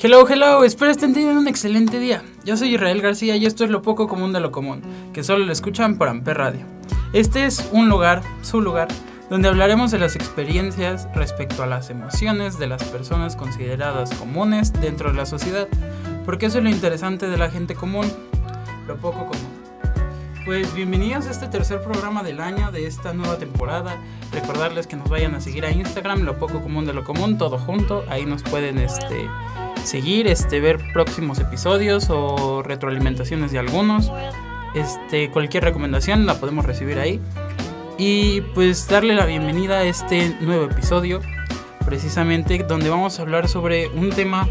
Hello, hello, espero estén teniendo un excelente día. Yo soy Israel García y esto es lo poco común de lo común, que solo lo escuchan por Amper Radio. Este es un lugar, su lugar, donde hablaremos de las experiencias respecto a las emociones de las personas consideradas comunes dentro de la sociedad, porque eso es lo interesante de la gente común, lo poco común. Pues bienvenidos a este tercer programa del año de esta nueva temporada. Recordarles que nos vayan a seguir a Instagram, lo poco común de lo común, todo junto. Ahí nos pueden este, seguir, este, ver próximos episodios o retroalimentaciones de algunos. Este, cualquier recomendación la podemos recibir ahí. Y pues darle la bienvenida a este nuevo episodio, precisamente donde vamos a hablar sobre un tema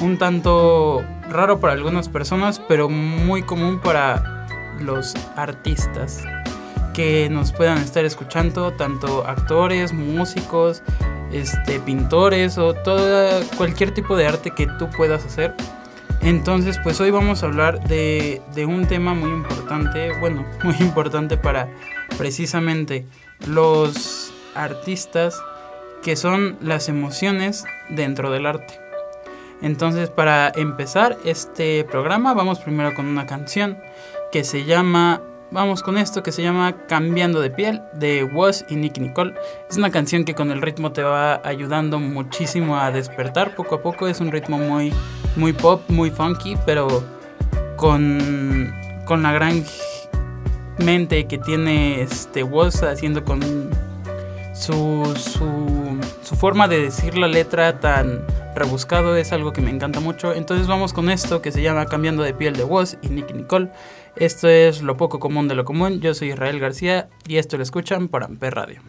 un tanto raro para algunas personas, pero muy común para los artistas que nos puedan estar escuchando, tanto actores, músicos, este, pintores o todo, cualquier tipo de arte que tú puedas hacer. Entonces, pues hoy vamos a hablar de un tema muy importante, bueno, muy importante para precisamente los artistas, que son las emociones dentro del arte. Entonces, para empezar este programa, vamos primero con una canción que se llama, vamos con esto, que se llama Cambiando de piel de Woz y Nicky Nicole. Es una canción que con el ritmo te va ayudando muchísimo a despertar poco a poco. Es un ritmo muy, muy pop, muy funky, pero con, con la gran mente que tiene este Woz haciendo con su, su, su forma de decir la letra tan rebuscado es algo que me encanta mucho. Entonces vamos con esto que se llama Cambiando de piel de Woz y Nicky Nicole. Esto es lo poco común de lo común. Yo soy Israel García y esto lo escuchan por Amper Radio.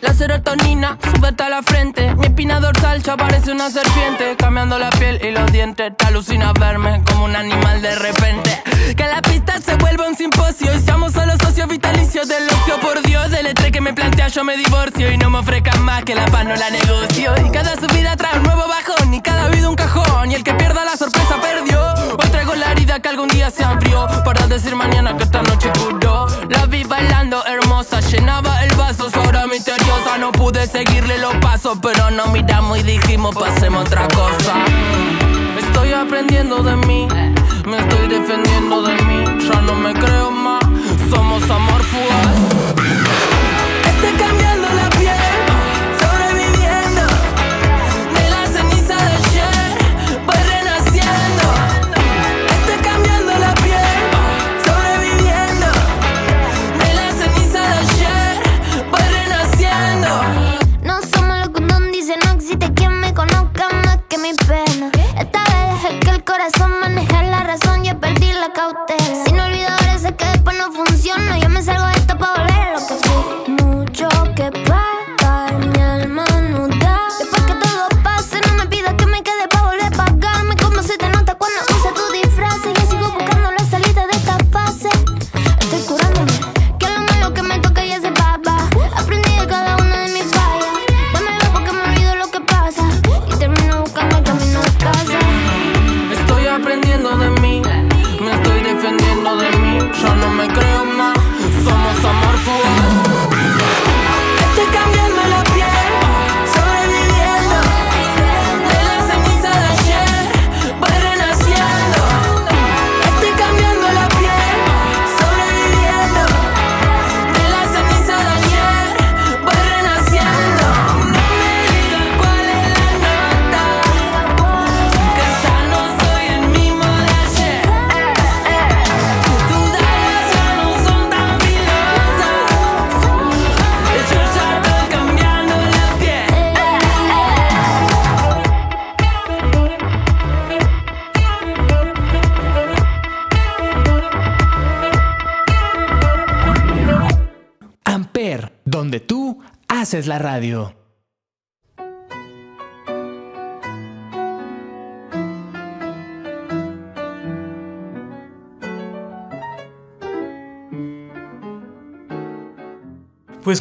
La serotonina sube hasta la frente. Mi espina dorsal ya parece una serpiente. Cambiando la piel y los dientes. Te alucina verme como un animal de repente. Se vuelva un simposio. Y seamos solo socios vitalicios del ocio. Por Dios, el estrés que me plantea, yo me divorcio. Y no me ofrezcan más que la paz no la negocio. Y cada subida trae un nuevo bajón. Y cada vida un cajón. Y el que pierda la sorpresa perdió. Hoy traigo la herida que algún día se abrió. Para decir mañana que esta noche curó. La vi bailando hermosa. Llenaba el vaso. Su aura misteriosa. No pude seguirle los pasos. Pero no miramos y dijimos pasemos otra cosa. Estoy aprendiendo de mí. Me estoy defendiendo de mí. Ya no me creo más. Somos amor fugaz. Corazón maneje la razón, yo perdí la cautela.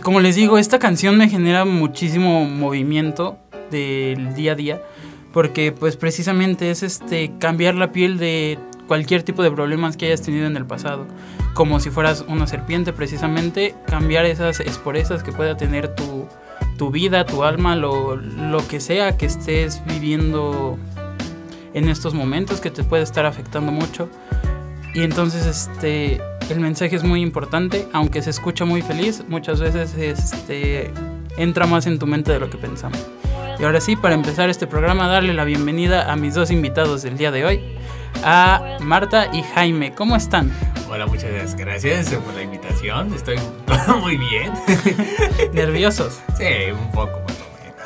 Como les digo, esta canción me genera muchísimo movimiento del día a día, porque pues precisamente es este cambiar la piel de cualquier tipo de problemas que hayas tenido en el pasado, como si fueras una serpiente precisamente, cambiar esas esporesas que pueda tener tu, tu vida, tu alma, lo, lo que sea que estés viviendo en estos momentos que te puede estar afectando mucho. Y entonces este el mensaje es muy importante, aunque se escucha muy feliz, muchas veces este, entra más en tu mente de lo que pensamos. Y ahora sí, para empezar este programa, darle la bienvenida a mis dos invitados del día de hoy, a Marta y Jaime. ¿Cómo están? Hola, muchas gracias por la invitación. Estoy muy bien. ¿Nerviosos? Sí, un poco.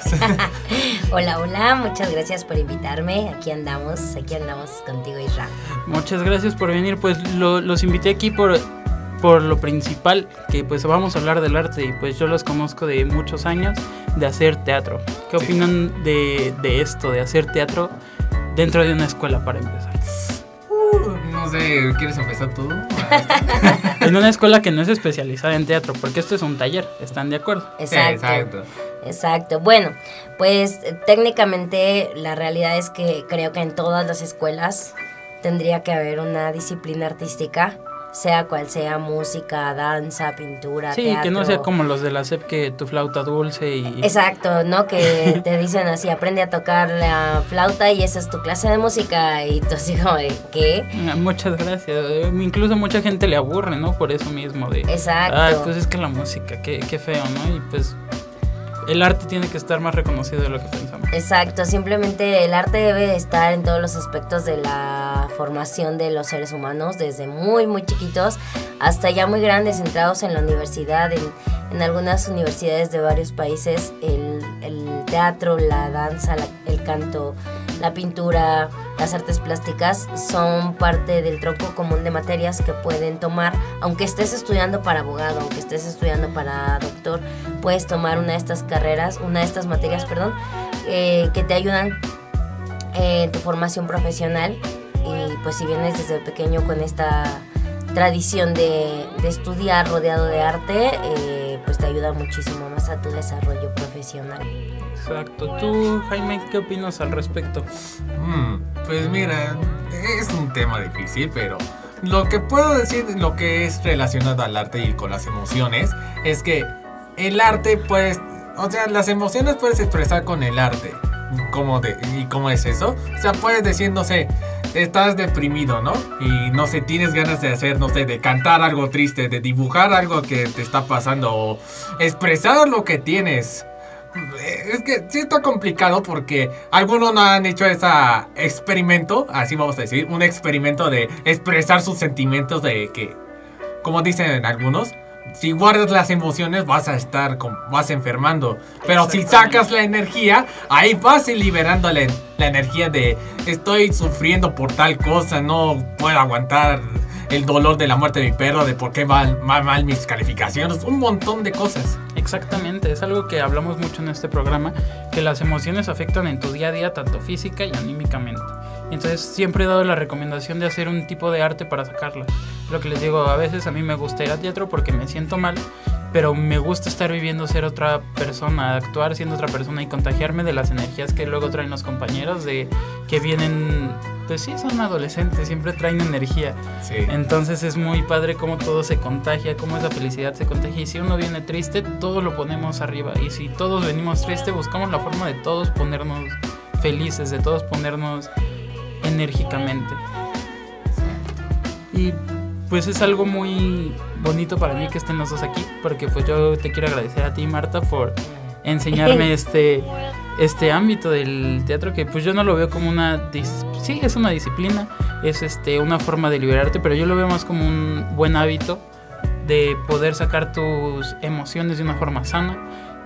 hola, hola, muchas gracias por invitarme. Aquí andamos, aquí andamos contigo, Israel. Muchas gracias por venir. Pues lo- los invité aquí por, por lo principal, que pues vamos a hablar del arte y pues yo los conozco de muchos años de hacer teatro. ¿Qué Sí. opinan de, de esto, de hacer teatro dentro de una escuela para empezar? Uh, no sé, ¿quieres empezar tú? En una escuela que no es especializada en teatro, porque esto es un taller, ¿están de acuerdo? Exacto. Exacto. Exacto. Bueno, pues eh, técnicamente la realidad es que creo que en todas las escuelas tendría que haber una disciplina artística, sea cual sea música, danza, pintura, Sí, teatro. que no sea como los de la SEP que tu flauta dulce y... Exacto, ¿no? Que te dicen así, aprende a tocar la flauta y esa es tu clase de música y tú así como de, ¿qué? Ah, Muchas gracias. Eh, Incluso mucha gente le aburre, ¿no? Por eso mismo de... Exacto. Ah, pues es que la música, qué, qué feo, ¿no? Y pues el arte tiene que estar más reconocido de lo que pensamos. Exacto, simplemente el arte debe estar en todos los aspectos de la formación de los seres humanos, desde muy, muy chiquitos hasta ya muy grandes, centrados en la universidad, en, algunas universidades de varios países, el, teatro, la danza, el canto, la pintura, las artes plásticas son parte del tronco común de materias que pueden tomar, aunque estés estudiando para abogado, aunque estés estudiando para doctor, puedes tomar una de estas carreras, una de estas materias, perdón, eh, que te ayudan en tu formación profesional y pues si vienes desde pequeño con esta tradición de, estudiar rodeado de arte, eh, pues te ayuda muchísimo más a tu desarrollo profesional. Exacto. Tú, Jaime, ¿qué opinas al respecto? Mm, pues mira, es un tema difícil, pero lo que puedo decir, lo que es relacionado al arte y con las emociones, es que el arte, pues, o sea, las emociones puedes expresar con el arte. ¿Cómo de, ¿Y cómo es eso? O sea, puedes decir, no sé, estás deprimido, ¿no? Y no sé, tienes ganas de hacer, no sé, de cantar algo triste, de dibujar algo que te está pasando, o expresar lo que tienes. Es que sí está complicado porque algunos no han hecho ese experimento, así vamos a decir, un experimento de expresar sus sentimientos de que, como dicen algunos, si guardas las emociones vas a estar, con- vas enfermando. Pero si sacas la energía, ahí vas liberando la, la energía de estoy sufriendo por tal cosa, no puedo aguantar el dolor de la muerte de mi perro, de por qué van mal, mis calificaciones, un montón de cosas. Exactamente, es algo que hablamos mucho en este programa, que las emociones afectan en tu día a día tanto física y anímicamente. Entonces siempre he dado la recomendación de hacer un tipo de arte para sacarla. Lo que les digo, a veces a mí me gusta ir al teatro porque me siento mal, pero me gusta estar viviendo ser otra persona, actuar siendo otra persona y contagiarme de las energías que luego traen los compañeros de que vienen, pues sí, son adolescentes, siempre traen energía. Sí. Entonces es muy padre cómo todo se contagia, cómo esa felicidad se contagia. Y si uno viene triste, todo lo ponemos arriba. Y si todos venimos tristes, buscamos la forma de todos ponernos felices, de todos ponernos enérgicamente. Y pues es algo muy bonito para mí que estén los dos aquí, porque pues yo te quiero agradecer a ti, Marta, por enseñarme este este ámbito del teatro que pues yo no lo veo como una dis- sí es una disciplina es este una forma de liberarte pero yo lo veo más como un buen hábito de poder sacar tus emociones de una forma sana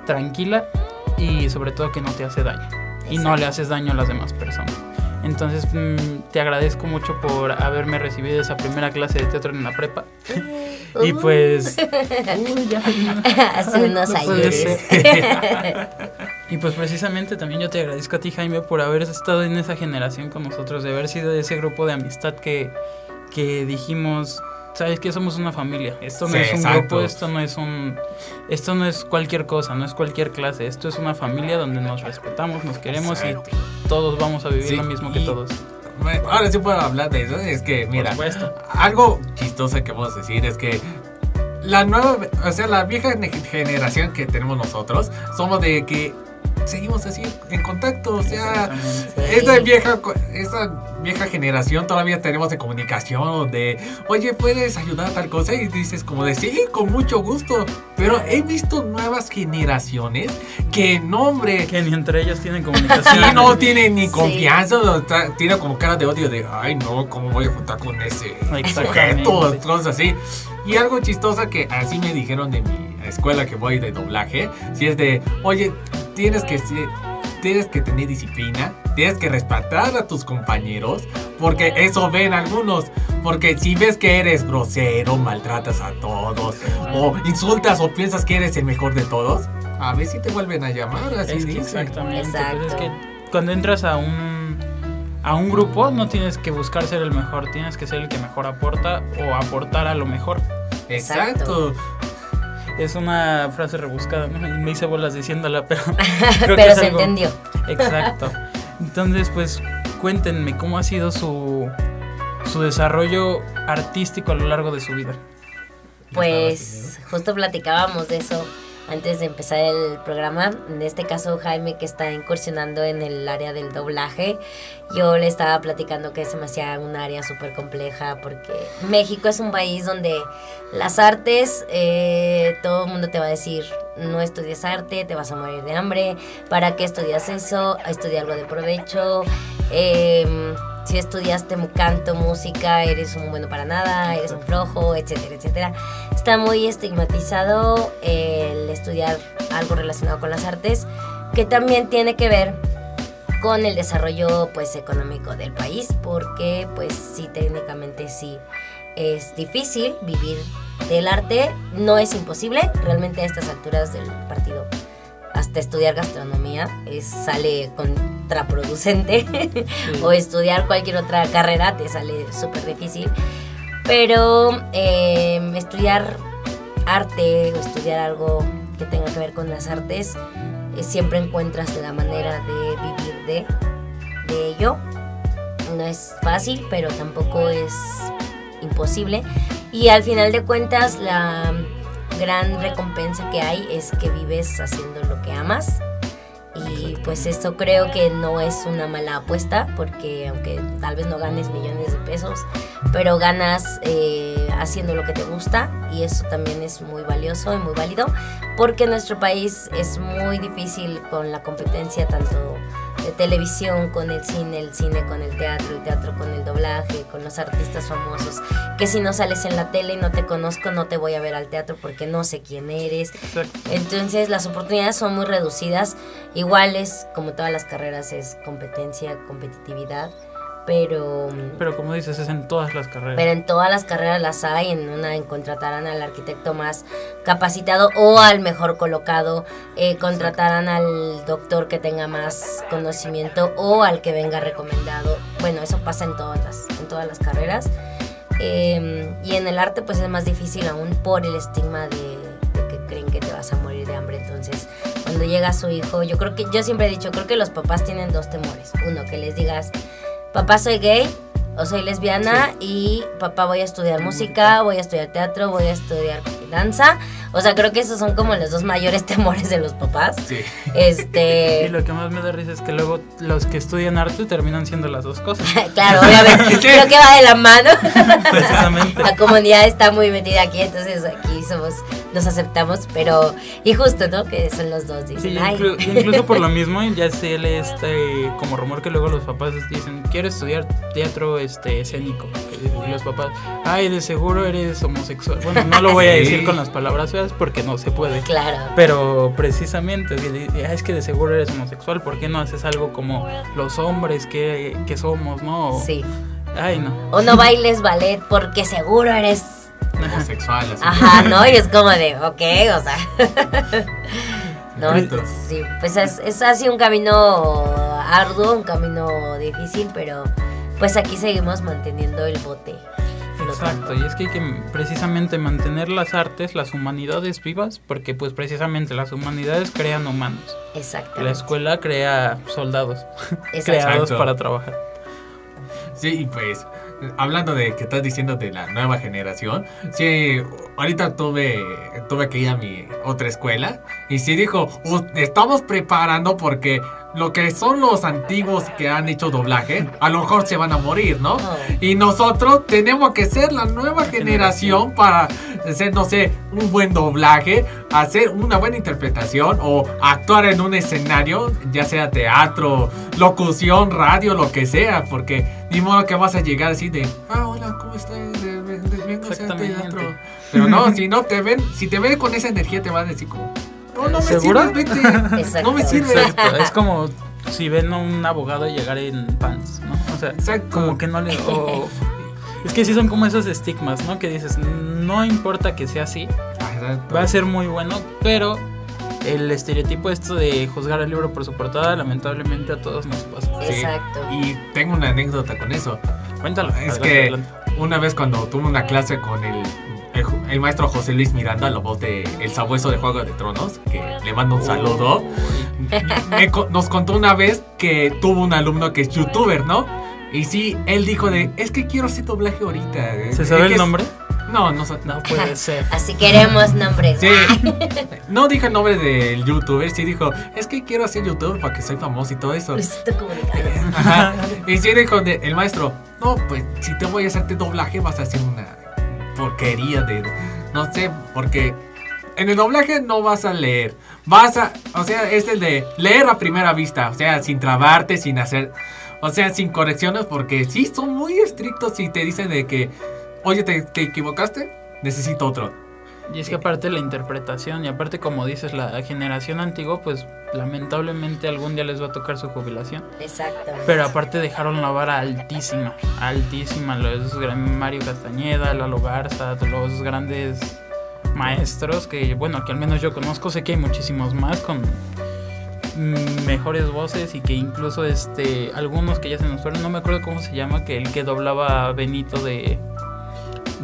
tranquila y sobre todo que no te hace daño y no le haces daño a las demás personas entonces mm, te agradezco mucho por haberme recibido esa primera clase de teatro en la prepa Y pues. Hace unos No ayeres. Y pues precisamente también yo te agradezco a ti, Jaime, por haber estado en esa generación con nosotros, de haber sido de ese grupo de amistad que, que dijimos, sabes que somos una familia. Esto no Sí, es un exacto. grupo, esto no es un, esto no es cualquier cosa, no es cualquier clase. Esto es una familia donde nos respetamos, nos queremos Exacto. y todos vamos a vivir Sí, lo mismo que todos. Ahora sí puedo hablar de eso. Es que, mira, algo chistoso que vamos a decir es que la nueva, o sea, la vieja ne- generación que tenemos nosotros, somos de que seguimos así en contacto. O sea, esa vieja, esa vieja generación todavía tenemos de comunicación de, oye, ¿puedes ayudar a tal cosa? Y dices como de, sí, con mucho gusto. Pero he visto nuevas generaciones que, no, hombre, Que ni entre ellos tienen Sí, comunicación. no tiene ni Sí. confianza, o tra- tiene como cara de odio de, ay no, ¿cómo voy a juntar con ese sujeto? Cosas así. Y algo chistoso que así me dijeron de mi escuela que voy de doblaje, si es de, oye, tienes que ser- tienes que tener disciplina, tienes que respetar a tus compañeros, porque eso ven algunos. Porque si ves que eres grosero, maltratas a todos, o insultas o piensas que eres el mejor de todos, a ver si te vuelven a llamar, así Es que dicen. exactamente. Exacto. Pues es que cuando entras a un a un grupo no tienes que buscar ser el mejor, tienes que ser el que mejor aporta o aportar a lo mejor. Exacto. Es una frase rebuscada, me hice bolas diciéndola, pero creo Pero se algo- entendió. Exacto. Entonces, pues cuéntenme cómo ha sido su su desarrollo artístico a lo largo de su vida. Pues justo platicábamos de eso antes de empezar el programa. En este caso, Jaime, que está incursionando en el área del doblaje, yo le estaba platicando que se me hacía un área súper compleja porque México es un país donde las artes, eh, todo el mundo te va a decir, no estudies arte, te vas a morir de hambre, ¿para qué estudias eso? Estudia algo de provecho. em, si estudiaste canto, música, eres un bueno para nada, eres un flojo, etcétera, etcétera. Está muy estigmatizado el estudiar algo relacionado con las artes, que también tiene que ver con el desarrollo pues económico del país, porque pues sí técnicamente sí es difícil vivir del arte, no es imposible, realmente a estas alturas del partido hasta estudiar gastronomía es, sale contraproducente o estudiar cualquier otra carrera te sale súper difícil. Pero eh, estudiar arte o estudiar algo que tenga que ver con las artes, eh, siempre encuentras la manera de vivir de, de ello. No es fácil, pero tampoco es imposible. Y al final de cuentas, la gran recompensa que hay es que vives haciendo lo que amas. Y pues esto creo que no es una mala apuesta, porque aunque tal vez no ganes millones de pesos, pero ganas eh, haciendo lo que te gusta y eso también es muy valioso y muy válido, porque en nuestro país es muy difícil con la competencia tanto televisión con el cine, el cine con el teatro, el teatro con el doblaje, con los artistas famosos, que si no sales en la tele y no te conozco, no te voy a ver al teatro porque no sé quién eres. Entonces las oportunidades son muy reducidas. Igual es, como todas las carreras, es competencia, competitividad, pero, Pero como dices, es en todas las carreras. pero en todas las carreras las hay. En una en contratarán al arquitecto más capacitado o al mejor colocado, eh, contratarán al doctor que tenga más conocimiento o al que venga recomendado. Bueno, eso pasa en todas las, en todas las carreras. Eh, y en el arte pues es más difícil aún por el estigma de, de que creen que te vas a morir de hambre. Entonces, cuando llega su hijo, yo creo que, yo siempre he dicho, creo que los papás tienen dos temores. Uno, que les digas, papá soy gay o soy lesbiana y papá voy a estudiar música, voy a estudiar teatro, voy a estudiar danza. O sea, creo que esos son como los dos mayores temores de los papás. Sí. Este... Y lo que más me da risa es que luego los que estudian arte terminan siendo las dos cosas. Claro, obviamente, creo que va de la mano. Precisamente. La comunidad está muy metida aquí, entonces aquí somos, nos aceptamos, pero, y justo, ¿no? Que son los dos, dicen, Sí, ay, inclu- y incluso por lo mismo ya se lee este como rumor que luego los papás dicen quiero estudiar teatro este escénico y los papás ay de seguro eres homosexual bueno no lo voy a Sí. Decir con las palabras feas porque no se puede claro. pero precisamente "Ah, es que de seguro eres homosexual ¿por qué no haces algo como los hombres que, que somos no Sí. ay no O no bailes ballet porque seguro eres homosexual. Así. Ajá, ¿no? Y es como de, ok, o sea. no, entonces sí, pues es, es así un camino arduo, un camino difícil, pero pues aquí seguimos manteniendo el bote. Exacto, y es que hay que precisamente mantener las artes, las humanidades vivas, porque pues precisamente las humanidades crean humanos. Exactamente. La escuela crea soldados, Exacto. creados Exacto. para trabajar. Sí, y pues, hablando de que estás diciendo de la nueva generación, sí, ahorita tuve, tuve que ir a mi otra escuela y sí dijo, "Uh, estamos preparando porque lo que son los antiguos que han hecho doblaje, a lo mejor se van a morir, ¿no? Oh. Y nosotros tenemos que ser la nueva generación para hacer, no sé, un buen doblaje, hacer una buena interpretación o actuar en un escenario, ya sea teatro, locución, radio, lo que sea, porque ni modo que vas a llegar así de, ah, hola, ¿cómo estás? Vengo a hacer teatro. Pero no, si no te ven, si te ven con esa energía te van a decir como, no, no me ¿Seguro? sirves, vete. Exacto. No me sirve. Exacto, es como si ven a un abogado llegar en pants, ¿no? O sea, Exacto. como que no le... es que sí son como esos estigmas, ¿no? Que dices, no importa que sea así, Exacto. va a ser muy bueno, pero el estereotipo esto de juzgar al libro por su portada, lamentablemente a todos nos pasa. Sí. Exacto. Y tengo una anécdota con eso. Cuéntalo. Es adelante, que adelante. una vez cuando tuve una clase con el, el, maestro José Luis Miranda, la voz de El Sabueso de Juego de Tronos, que le mando un saludo, me co- nos contó una vez que tuvo un alumno que es youtuber, ¿no? Y sí, él dijo de, es que quiero hacer doblaje ahorita. ¿Se Es sabe el es- nombre? No, no puede ser. Así queremos nombres. Sí. No dijo el nombre del youtuber, sí dijo, es que quiero hacer youtuber para que soy famoso y todo eso. Ajá. Y sí dijo de- el maestro, no, pues si te voy a hacerte doblaje vas a hacer una porquería de... No sé, porque en el doblaje no vas a leer. Vas a... O sea, es el de leer a primera vista. O sea, sin trabarte, sin hacer... O sea, sin correcciones, porque sí, son muy estrictos y te dicen de que, oye, te, te equivocaste, necesito otro. Y es que aparte la interpretación y aparte como dices la generación antigua pues lamentablemente algún día les va a tocar su jubilación. Exacto. Pero aparte dejaron la vara altísima, altísima. Los Mario Castañeda, Lalo Garza, los grandes maestros que bueno, que al menos yo conozco, sé que hay muchísimos más con mejores voces y que incluso este algunos que ya se nos fueron, no me acuerdo cómo se llama, que el que doblaba a Benito de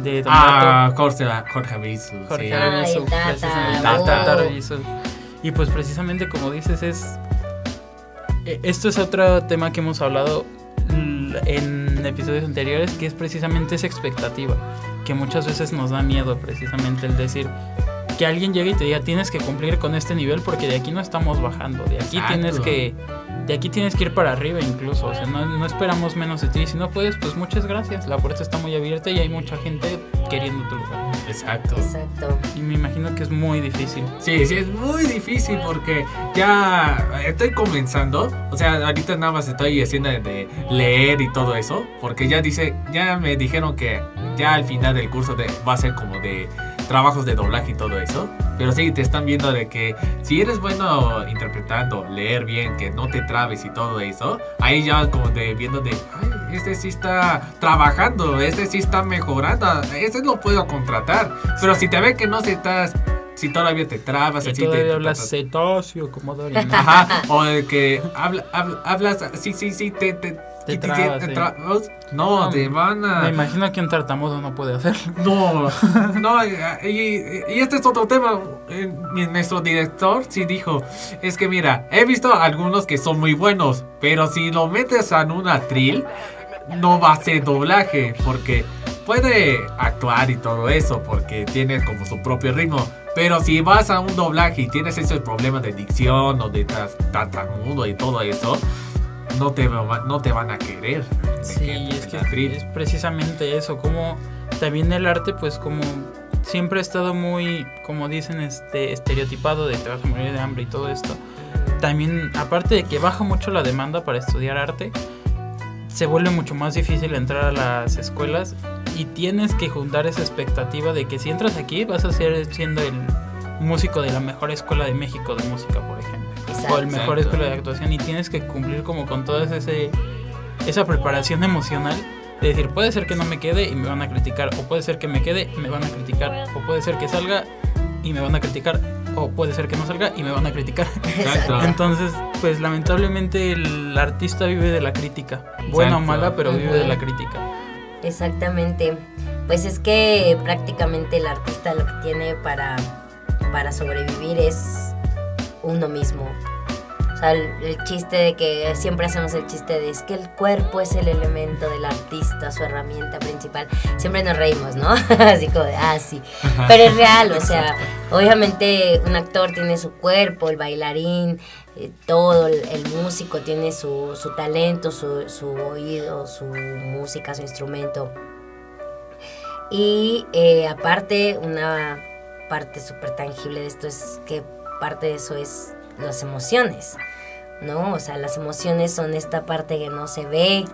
de Don Ah, Gato. Jorge, Jorge Avizu, Jorge sí. Ay, Arvizu, el Tata, precisamente, el Tata. Tata Arvizu. Y pues precisamente como dices es eh, esto es otro tema que hemos hablado en episodios anteriores que es precisamente esa expectativa que muchas veces nos da miedo precisamente el decir que alguien llegue y te diga tienes que cumplir con este nivel porque de aquí no estamos bajando de aquí Exacto. tienes que de aquí tienes que ir para arriba incluso o sea no, no esperamos menos de ti si no puedes pues muchas gracias la puerta está muy abierta y hay mucha gente queriendo tu lugar Exacto. Exacto. y me imagino que es muy difícil Sí, sí, es muy difícil porque ya estoy comenzando. O sea, ahorita nada más estoy haciendo de leer y todo eso. Porque ya dice, ya me dijeron que ya al final del curso de, va a ser como de trabajos de doblaje y todo eso. Pero sí, te están viendo de que si eres bueno interpretando, leer bien, que no te trabes y todo eso, ahí ya como de viendo de, ay, este sí está trabajando, este sí está mejorando, este lo puedo contratar. Pero si te ve que no se estás, si todavía te trabas, así todavía te, hablas cetáceo como Ajá, o de que habla, habla- hablas, sí, sí, sí, te, te, Te trabas, te sí. trabas. No, No, te van a... me imagino que un tartamudo no puede hacerlo No, no, y, y este es otro tema. Eh, Nuestro director sí dijo, es que mira, he visto algunos que son muy buenos, pero si lo metes en un atril, no va a ser doblaje, porque puede actuar y todo eso, porque tiene como su propio ritmo. Pero si vas a un doblaje y tienes ese problema de dicción o de tartamudo y todo eso, no te, va- no te van a querer. Sí, es que es precisamente eso, como también el arte, pues como siempre ha estado muy, como dicen, este estereotipado de te vas a morir de hambre y todo esto. También, aparte de que baja mucho la demanda para estudiar arte, se vuelve mucho más difícil entrar a las escuelas y tienes que juntar esa expectativa de que si entras aquí vas a ser siendo el músico de la mejor escuela de México de música, por ejemplo o el mejor Exacto. escuela de actuación y tienes que cumplir como con toda ese esa preparación emocional De decir, puede ser que no me quede y me van a criticar, o puede ser que me quede y me van a criticar, o puede ser que salga y me van a criticar, o puede ser que no salga y me van a criticar. Exacto. Entonces, pues lamentablemente el artista vive de la crítica, buena o Exacto. mala, pero vive de la crítica. Exactamente. Pues es que prácticamente el artista lo que tiene para, para sobrevivir es uno mismo. O sea, el, el chiste de que siempre hacemos el chiste de es que el cuerpo es el elemento del artista, su herramienta principal. Siempre nos reímos, ¿no? Así como de, ah, sí. Pero es real, o sea, obviamente un actor tiene su cuerpo, el bailarín, eh, todo, el, el músico tiene su, su talento, su, su oído, su música, su instrumento. Y eh, aparte, una parte súper tangible de esto es que parte de eso es las emociones, ¿no? O sea, las emociones son esta parte que no se ve,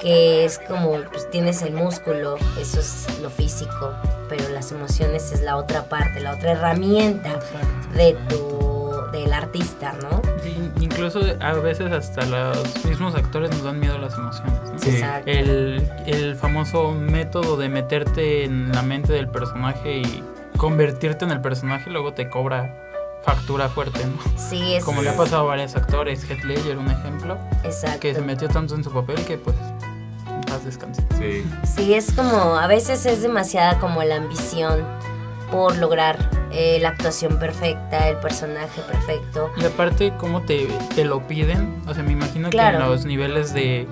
que es como, pues tienes el músculo, eso es lo físico, pero las emociones es la otra parte, la otra herramienta de tu, del artista, ¿no? Sí, incluso a veces hasta los mismos actores nos dan miedo a las emociones. ¿no? Sí. Exacto. El, el famoso método de meterte en la mente del personaje y convertirte en el personaje luego te cobra factura fuerte, ¿no? Sí, es Como le ha pasado a varios actores, Heath Ledger, un ejemplo, exacto. que se metió tanto en su papel que pues paz descanse. Sí. Sí, es como, a veces es demasiada como la ambición por lograr eh, la actuación perfecta, el personaje perfecto. Y aparte, ¿cómo te, te lo piden? O sea, me imagino Claro. que en los niveles de,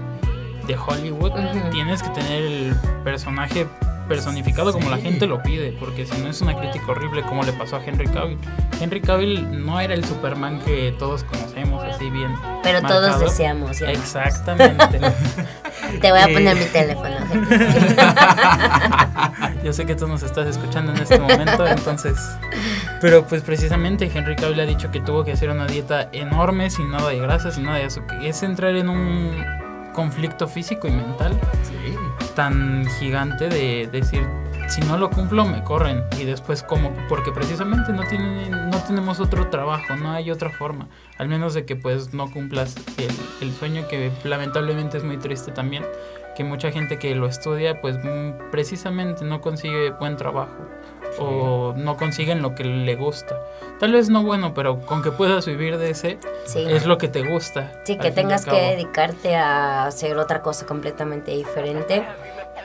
de Hollywood tienes que tener el personaje personificado como la gente lo pide, porque si no es una crítica horrible como le pasó a Henry Cavill. Henry Cavill no era el Superman que todos conocemos, así bien. Pero todos deseamos. ¿ya? Exactamente. Te voy a poner mi teléfono. Yo sé que tú nos estás escuchando en este momento, entonces. Pero pues precisamente Henry Cavill ha dicho que tuvo que hacer una dieta enorme, sin nada de grasa, sin nada de azúcar. Es entrar en un conflicto físico y mental Sí. Tan gigante de decir si no lo cumplo me corren y después cómo porque precisamente no tienen no tenemos otro trabajo no hay otra forma. Al menos de que pues no cumplas el, el sueño que lamentablemente es muy triste también que mucha gente que lo estudia pues mm, precisamente no consigue buen trabajo o no consiguen lo que le gusta tal vez no bueno pero con que puedas vivir de ese Sí. es lo que te gusta Sí, que tengas que dedicarte a hacer otra cosa completamente diferente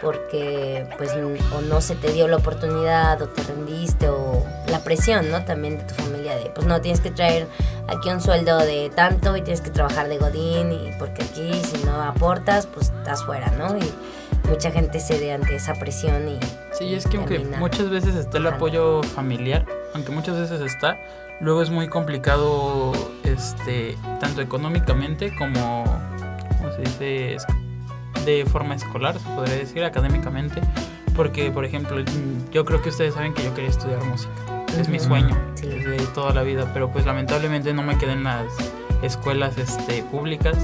porque pues o no se te dio la oportunidad o te rendiste o la presión, ¿no? También de tu familia de pues no tienes que traer aquí un sueldo de tanto y tienes que trabajar de godín y porque aquí si no aportas pues estás fuera, ¿no? Y mucha gente cede ante esa presión y Sí, es que aunque muchas veces está el apoyo familiar, aunque muchas veces está, luego es muy complicado, este, tanto económicamente como, ¿cómo se dice? De forma escolar, se podría decir, académicamente, porque, por ejemplo, yo creo que ustedes saben que yo quería estudiar música, es mi sueño Sí. desde toda la vida, pero pues lamentablemente no me quedé en las escuelas, este, públicas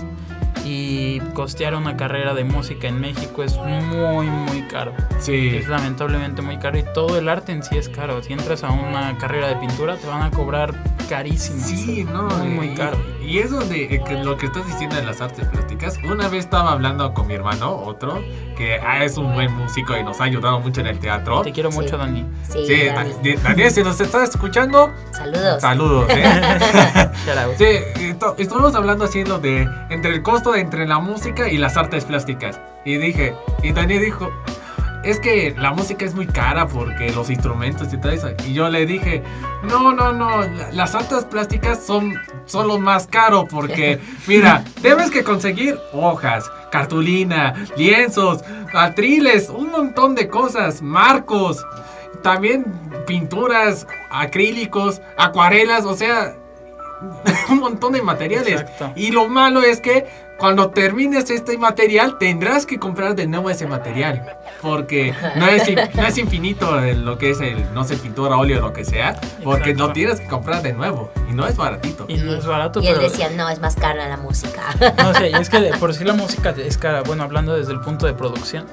y costear una carrera de música en México es muy, muy caro. Sí. Es lamentablemente muy caro y todo el arte en sí es caro. Si entras a una carrera de pintura te van a cobrar carísimo. Sí, no, Muy, muy y- caro. Y, es donde eh, que lo que estás diciendo de las artes plásticas. Una vez estaba hablando con mi hermano, otro, que ah, es un buen músico y nos ha ayudado mucho en el teatro. Te quiero Sí. mucho, Dani. sí, Sí, Dani. Da- Daniel, si nos estás escuchando, saludos. saludos. ¿eh? Sí, esto- estuvimos hablando así lo de entre el costo entre la música y las artes plásticas. Y dije, y Daniel dijo, es que la música es muy cara porque los instrumentos y todo eso. Y yo le dije, no, no, no, la- las artes plásticas son, son lo más caro porque, mira, debes que conseguir hojas, cartulina, lienzos, atriles, un montón de cosas, marcos, también pinturas, acrílicos, acuarelas, o sea, un montón de materiales. Exacto. Y lo malo es que cuando termines este material tendrás que comprar de nuevo ese material. Porque no es, no es infinito lo que es el, no sé, pintura, óleo, lo que sea. Porque Exacto. lo tienes que comprar de nuevo. Y no es baratito. Y no es barato, Y él pero... decía, no, es más cara la música. No sé, y es que de por sí la música es cara. Bueno, hablando desde el punto de producción,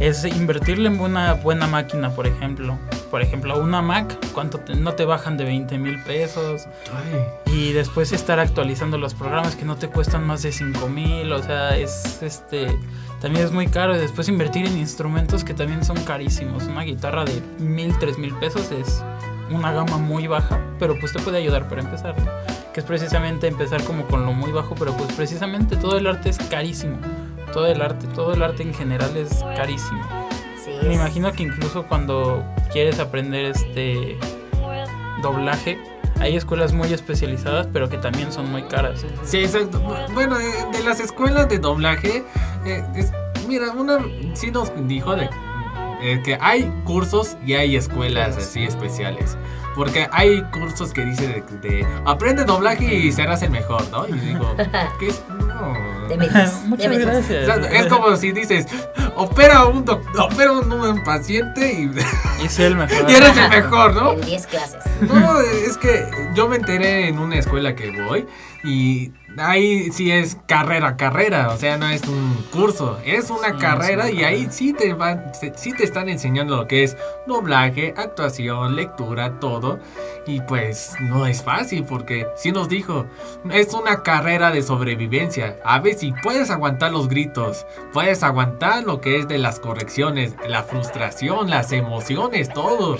es invertirle en una buena máquina, por ejemplo. Por ejemplo, una Mac, ¿cuánto te- no te bajan de 20 mil pesos? Y después estar actualizando los programas que no te cuestan más de 5 mil, o sea, es este también es muy caro. Y después invertir en instrumentos que también son carísimos. Una guitarra de mil, tres mil pesos es una gama muy baja, pero pues te puede ayudar para empezar. ¿no? Que es precisamente empezar como con lo muy bajo, pero pues precisamente todo el arte es carísimo. Todo el arte, todo el arte en general es carísimo. Sí, Me es- imagino que incluso cuando quieres aprender este doblaje, hay escuelas muy especializadas, pero que también son muy caras. Sí, exacto. Bueno, eh, de las escuelas de doblaje, eh, es- mira, una sí nos dijo de eh, que hay cursos y hay escuelas así especiales. Porque hay cursos que dice de, de, aprende doblaje y serás el mejor, ¿no? Y digo, ¿qué es? No. De menos, de Muchas. O gracias. sea, es como si dices, opera a un, opera un, un paciente y, Y el mejor. y eres el mejor, ¿no? En 10 clases. No, es que yo me enteré en una escuela que voy y ahí sí es carrera, carrera, o sea, no es un curso, es una Sí, carrera es una y ahí carrera. sí te van, sí te están enseñando lo que es doblaje, actuación, lectura, todo. Y pues no es fácil porque sí nos dijo, es una carrera de sobrevivencia. A ver si puedes aguantar los gritos, puedes aguantar lo que es de las correcciones, la frustración, las emociones, todo.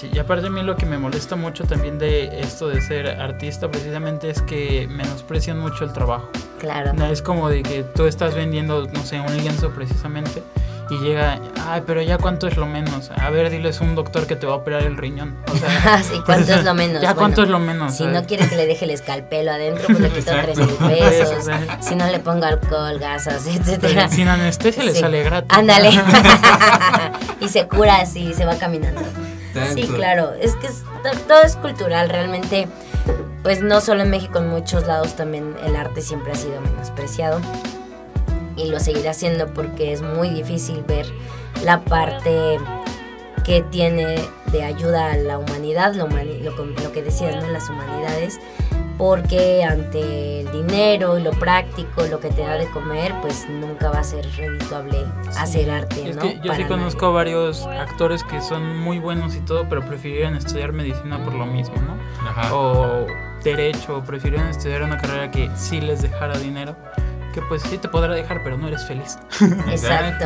Sí, y aparte a mí lo que me molesta mucho también de esto de ser artista precisamente es que menosprecian mucho el trabajo. Claro. No, Es como de que tú estás vendiendo, no sé, un lienzo precisamente y llega, ay, pero ya cuánto es lo menos. A ver, diles un doctor que te va a operar el riñón. O sea, sí, ¿cuánto es lo menos? Ya Bueno, cuánto es lo menos. Si ¿sabes? no quiere que le deje el escalpelo adentro, pues le quito tres mil Eso, pesos. Si no le pongo alcohol, gasas, etcétera. Sin anestesia le Sí. sale gratis. Ándale. y se cura así, se va caminando. Sí, claro. Es que es- to- todo es cultural, realmente. Pues no solo en México, en muchos lados también el arte siempre ha sido menospreciado. Y lo seguirá siendo porque es muy difícil ver la parte que tiene de ayuda a la humanidad, lo, humani- lo, lo que decías, ¿no? Las humanidades, porque ante el dinero y lo práctico, lo que te da de comer, pues nunca va a ser redituable hacer arte, Es ¿no? que yo sí Para conozco a varios actores que son muy buenos y todo, pero prefirieron estudiar medicina por lo mismo, ¿no? Ajá. O derecho, o prefirieron estudiar una carrera que sí les dejara dinero, que pues sí te podrá dejar, pero no eres feliz. Exacto,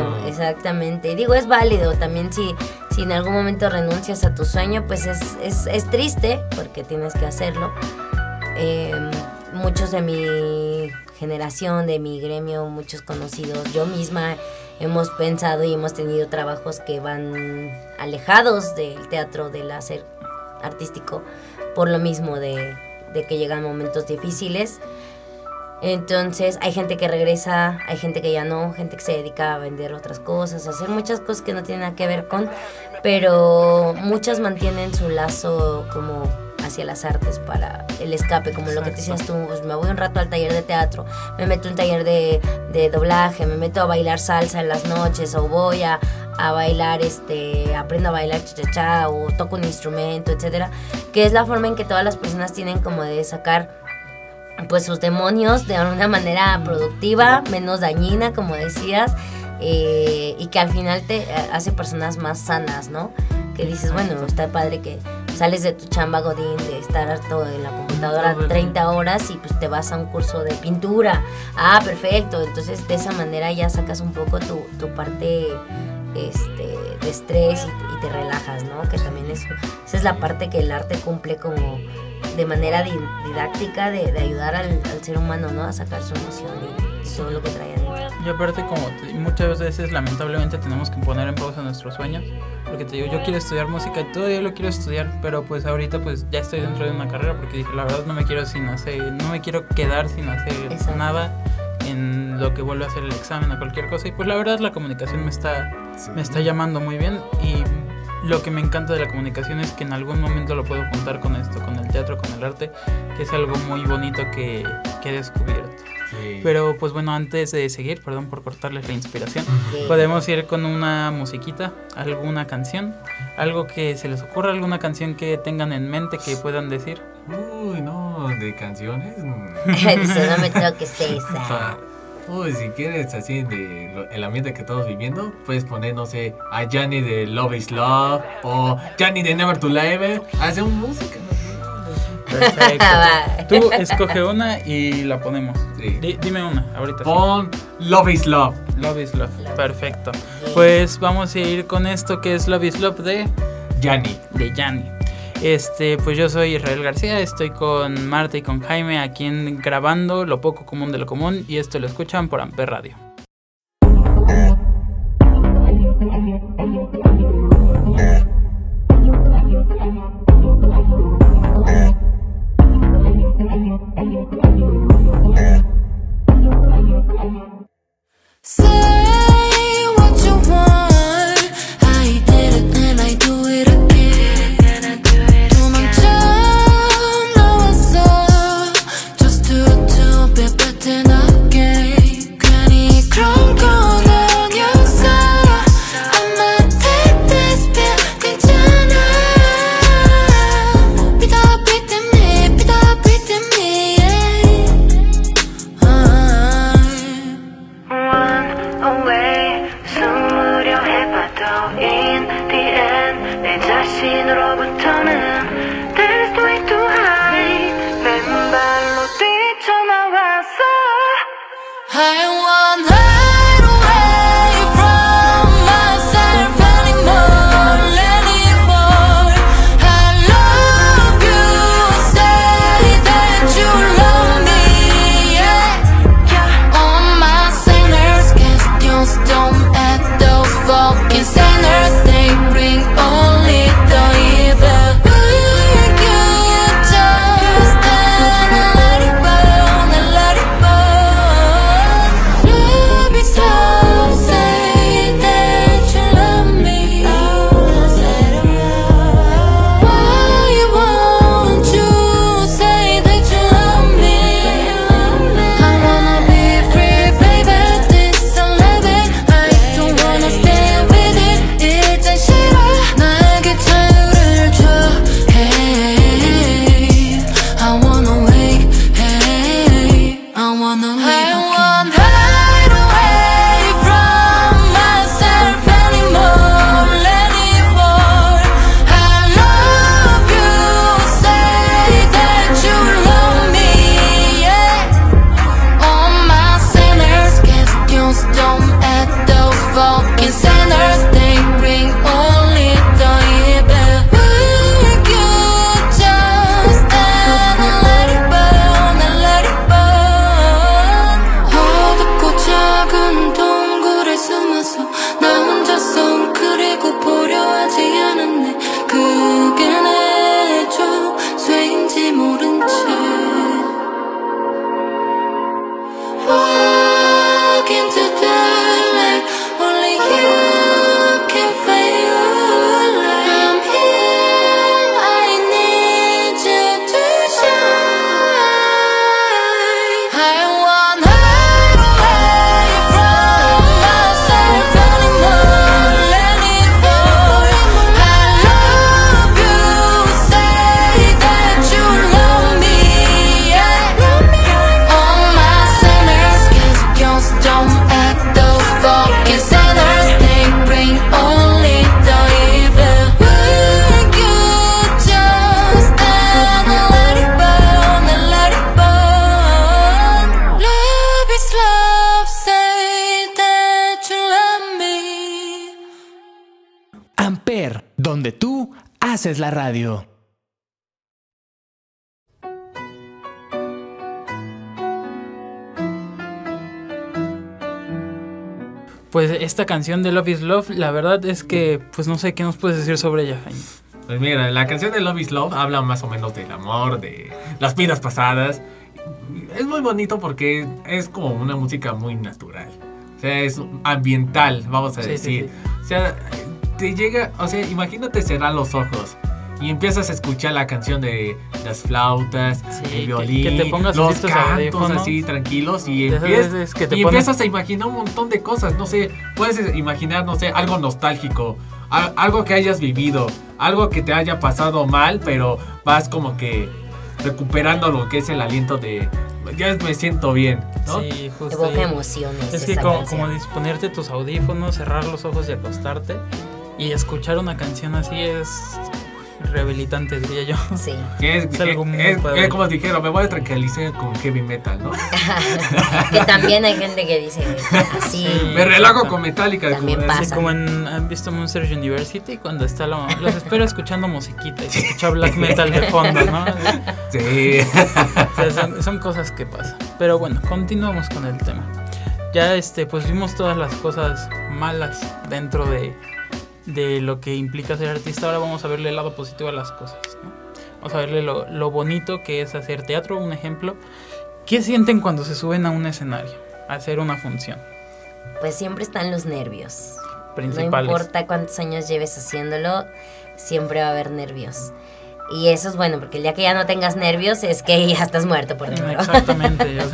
Exacto. exactamente. Y Digo, es válido también si, si en algún momento renuncias a tu sueño, pues es, es, es triste porque tienes que hacerlo. Eh, muchos de mi generación, de mi gremio, muchos conocidos, yo misma hemos pensado y hemos tenido trabajos que van alejados del teatro, del hacer artístico, por lo mismo de, de que llegan momentos difíciles. Entonces hay gente que regresa, hay gente que ya no, gente que se dedica a vender otras cosas, a hacer muchas cosas que no tienen nada que ver con, pero muchas mantienen su lazo como hacia las artes para el escape, como lo que te decías tú, pues me voy un rato al taller de teatro, me meto un taller de, de doblaje, me meto a bailar salsa en las noches o voy a, a bailar, este, aprendo a bailar cha o toco un instrumento, etcétera, que es la forma en que todas las personas tienen como de sacar pues sus demonios de una manera productiva, menos dañina, como decías, eh, y que al final te eh, hace personas más sanas, ¿no? Que dices, bueno, está padre que sales de tu chamba godín, de estar harto en la computadora Todo el 30 horas y pues te vas a un curso de pintura. Ah, perfecto. Entonces de esa manera ya sacas un poco tu, tu parte este, de estrés y, te- y te relajas, ¿no? Que también es, esa es la parte que el arte cumple como de manera di- didáctica de, de ayudar al, al ser humano, ¿no? A sacar su emoción y lo que trae adentro. Y aparte como te- muchas veces lamentablemente tenemos que poner en pausa nuestros sueños, porque te digo, yo quiero estudiar música y todavía lo quiero estudiar, pero pues ahorita pues ya estoy dentro de una carrera porque dije, la verdad no me quiero sin hacer, no me quiero quedar sin hacer Exacto. nada en lo que vuelvo a hacer el examen o cualquier cosa y pues la verdad la comunicación me está Sí. me está llamando muy bien y lo que me encanta de la comunicación es que en algún momento lo puedo juntar con esto, con el teatro, con el arte, que es algo muy bonito que, que he descubierto. Sí. Pero pues bueno, antes de seguir, perdón por cortarles la inspiración, podemos ir con una musiquita, alguna canción, algo que se les ocurra, alguna canción que tengan en mente que puedan decir. Uy, no, de canciones. mm. Me toques esa. Uy, si quieres así de lo- el ambiente que estamos viviendo, puedes poner, no sé, a Johnny de Love is Love o Johnny de Never to Live. Hace un música. Perfecto. Tú escoge una y la ponemos. Sí. Di- dime una, ahorita. Pon Love is Love. Love is Love. Perfecto. Pues vamos a ir con esto que es Love is Love de, Yanni. de Yanni. Este, pues yo soy Israel García, estoy con Marta y con Jaime aquí en, grabando Lo Poco Común de lo Común y esto lo escuchan por Amper Radio. Radio. Pues esta canción de Love is Love, la verdad es que pues no sé qué nos puedes decir sobre ella. Pues mira, la canción de Love is Love habla más o menos del amor, de las vidas pasadas. Es muy bonito porque es como una música muy natural. O sea, es ambiental, vamos a Sí, sí, decir. sí. O sea, te llega, o sea, imagínate cerrar los ojos y empiezas a escuchar la canción de las flautas, Sí, que- el violín, que te pongas los cantos así tranquilos y, empiezas, que te y empiezas a imaginar un montón de cosas, no sé, puedes imaginar, no sé, algo nostálgico, a- algo que hayas vivido, algo que te haya pasado mal, pero vas como que recuperando lo que es el aliento de ya me siento bien, ¿no? Sí, justo. Evoca emociones. Es que como, como disponerte tus audífonos, cerrar los ojos y acostarte y escuchar una canción así es rehabilitante, diría yo. Sí. Que es, Es algo muy es- como dijeron, me voy a tranquilizar con heavy metal, ¿no? que también hay gente que dice así. Sí. Me relajo con Metallica. También como- pasa. Así como en, han visto Monsters University cuando está lo, los espero escuchando musiquita y se escucha black metal de fondo, ¿no? Sí. O sea, son, son cosas que pasan. Pero bueno, continuamos con el tema. Ya este, pues vimos todas las cosas malas dentro de, de lo que implica ser artista. Ahora vamos a verle el lado positivo a las cosas. ¿no? Vamos a verle lo, lo bonito que es hacer teatro, un ejemplo. ¿Qué sienten cuando se suben a un escenario a hacer una función? Pues siempre están los nervios. Principales. No importa cuántos años lleves haciéndolo, siempre va a haber nervios. Y eso es bueno, porque el día que ya no tengas nervios es que ya estás muerto por dentro. Exactamente.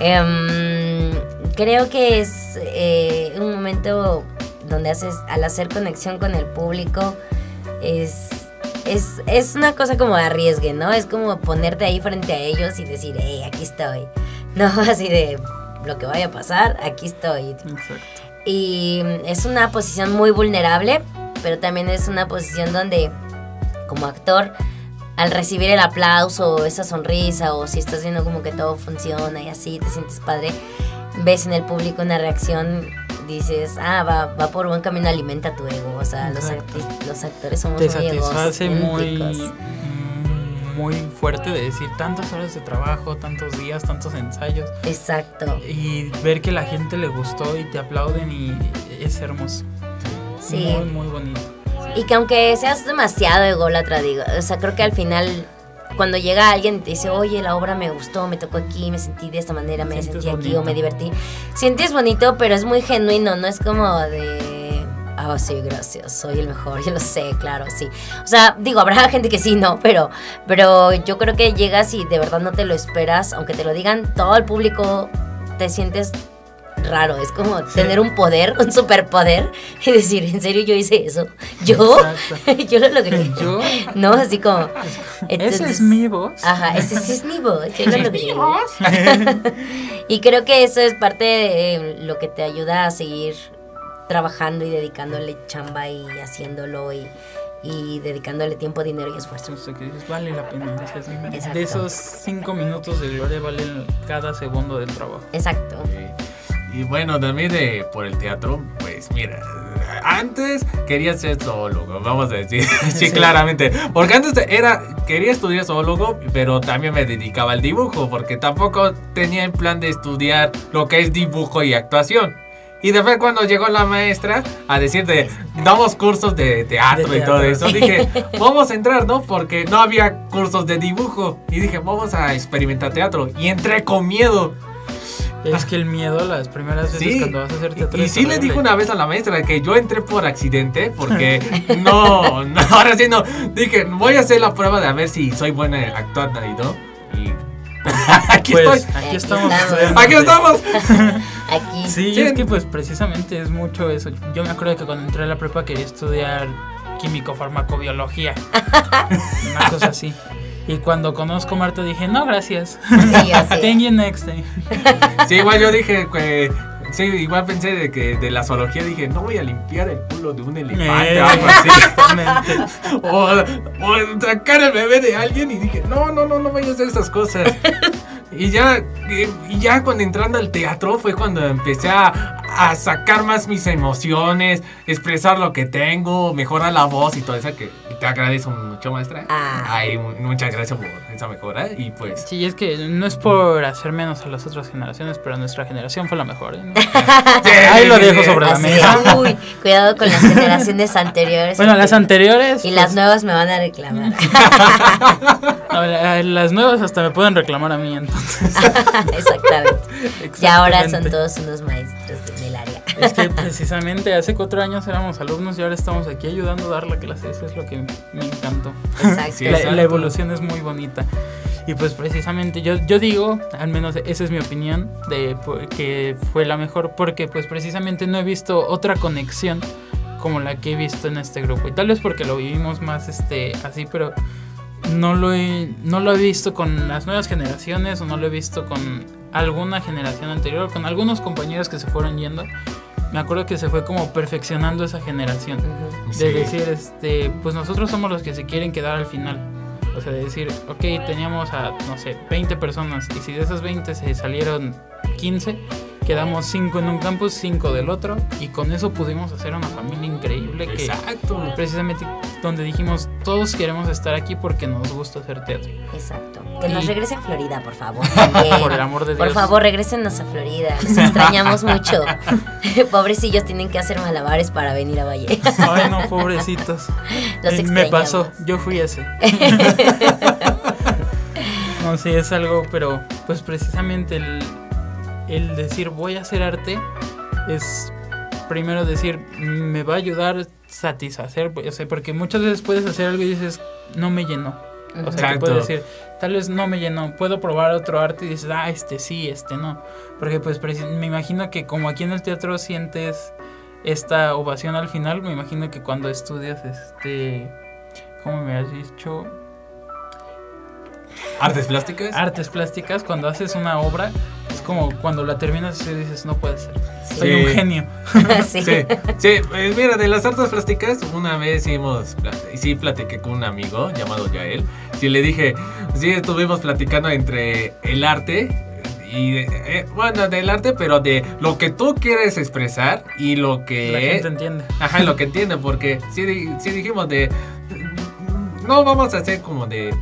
Em, creo que es eh, un momento donde haces, al hacer conexión con el público, es, es, es una cosa como de arriesgue, ¿no? Es como ponerte ahí frente a ellos y decir, hey, aquí estoy. No así de lo que vaya a pasar, aquí estoy. exacto. Y es una posición muy vulnerable, pero también es una posición donde, como actor, al recibir el aplauso o esa sonrisa, o si estás viendo como que todo funciona y así te sientes padre, ves en el público una reacción, dices, ah, va, va por buen camino, alimenta tu ego. O sea, los, los actores somos Te muy satisface muy, muy fuerte de decir tantas horas de trabajo, tantos días, tantos ensayos. Exacto. Y ver que la gente le gustó y te aplauden y es hermoso. Sí. Muy, muy bonito. Y que aunque seas demasiado ególatra, digo, o sea, creo que al final, cuando llega alguien y te dice, oye, la obra me gustó, me tocó aquí, me sentí de esta manera, me sentí aquí bonito. o me divertí, sientes bonito, pero es muy genuino, no es como de, ah, sí, gracias, soy el mejor, yo lo sé, claro, sí. O sea, digo, habrá gente que sí, no, pero, pero yo creo que llegas y de verdad no te lo esperas, aunque te lo digan todo el público, te sientes raro, es como tener un poder, un superpoder y decir, ¿en serio yo hice eso? ¿Yo? Yo lo logré. Yo, No, así como... entonces- es mi voz. Ajá, ese sí es mi voz, yo lo logré. y creo que eso es parte de eh, lo que te ayuda a seguir trabajando y dedicándole chamba y haciéndolo y, y dedicándole tiempo, dinero y esfuerzo. Que dices, vale la pena. de esos cinco minutos de gloria valen cada segundo del trabajo. Exacto. Y bueno, también de, por el teatro, pues mira, antes quería ser zoólogo, vamos a decir, sí, Sí. claramente. Porque antes era, quería estudiar zoólogo, pero también me dedicaba al dibujo, porque tampoco tenía el plan de estudiar lo que es dibujo y actuación. Y después cuando llegó la maestra a decirte, damos cursos de teatro, De y todo teatro. eso, dije, vamos a entrar, ¿no? Porque no había cursos de dibujo. Y dije, vamos a experimentar teatro. Y entré con miedo. Es que el miedo las primeras veces Sí, cuando vas a hacer teatro y sí le dije una vez a la maestra que yo entré por accidente porque no, no, ahora sí no. Dije, voy a hacer la prueba de a ver si soy buena actuando y no. Y aquí Pues estoy. aquí Aquí estamos. Aquí estamos. Aquí. Sí, Sí. es que pues precisamente es mucho eso. Yo me acuerdo que cuando entré a la prepa quería estudiar químico farmacobiología. Una cosa así. Y cuando conozco a Marta dije, no, gracias. Sí. Thank you next. Sí, igual yo dije que sí, igual pensé de que de la zoología dije, no voy a limpiar el culo de un elefante Eh, o algo así. exactamente. O, o sacar el bebé de alguien y dije, no, no, no, no voy a hacer esas cosas. Y ya, y ya cuando entrando al teatro fue cuando empecé a, a sacar más mis emociones, expresar lo que tengo, mejorar la voz y todo eso que te agradezco mucho, maestra. Ah. Ay, mu- muchas gracias por esa mejora y pues... Sí, es que no es por hacer menos a las otras generaciones, pero nuestra generación fue la mejor. ¿eh? Sí, Ahí lo dejo sobre la mesa. uy, cuidado con las generaciones anteriores. Bueno, las anteriores. Y pues, las nuevas me van a reclamar. no, las nuevas hasta me pueden reclamar a mí, entonces. Exactamente. Y ahora son Exactamente. todos unos maestros en el área. Es que precisamente hace cuatro años éramos alumnos y ahora estamos aquí ayudando a dar la clase. Eso es lo que me encantó. Exacto. Sí, la, la evolución es muy bonita. Y pues precisamente yo, yo digo, al menos esa es mi opinión, de que fue la mejor porque pues precisamente no he visto otra conexión como la que he visto en este grupo. Y tal vez porque lo vivimos más este así, pero no lo he, no lo he visto con las nuevas generaciones o no lo he visto con alguna generación anterior, con algunos compañeros que se fueron yendo. me acuerdo que se fue como perfeccionando esa generación. De Sí. decir, este, pues nosotros somos los que se quieren quedar al final. O sea, de decir, ok, teníamos a, no sé, 20 personas y si de esas 20 se salieron 15, quedamos 5 en un campus, 5 del otro y con eso pudimos hacer una familia increíble que Exacto. precisamente donde dijimos, todos queremos estar aquí porque nos gusta hacer teatro. Exacto. Que Y- nos regrese a Florida, por favor. Por el amor de Por Dios. favor, regresenos a Florida. Los extrañamos mucho. Pobrecillos tienen que hacer malabares para venir a Valle. Ay, no, pobrecitos. Los Eh, Me pasó, extrañamos. yo fui ese. no, sí, es algo, pero pues precisamente el, el decir voy a hacer arte es primero decir me va a ayudar a satisfacer, o sea, porque muchas veces puedes hacer algo y dices no me llenó. O sea, que puedes decir, tal vez no me llenó, puedo probar otro arte y dices, ah, este sí, este no. Porque pues me imagino que como aquí en el teatro sientes esta ovación al final, me imagino que cuando estudias este, ¿cómo me has dicho? Artes plásticas. Artes plásticas, cuando haces una obra, es como cuando la terminas y dices, no puede ser, Sí. soy un genio. sí. Sí, sí, pues mira, de las artes plásticas, una vez hicimos, y sí platiqué con un amigo llamado Yael, y le dije, sí, estuvimos platicando entre el arte, y, eh, bueno, del arte, pero de lo que tú quieres expresar y lo que... La gente entiende. Ajá, lo que entiende, porque sí, sí dijimos de... No vamos a hacer como de...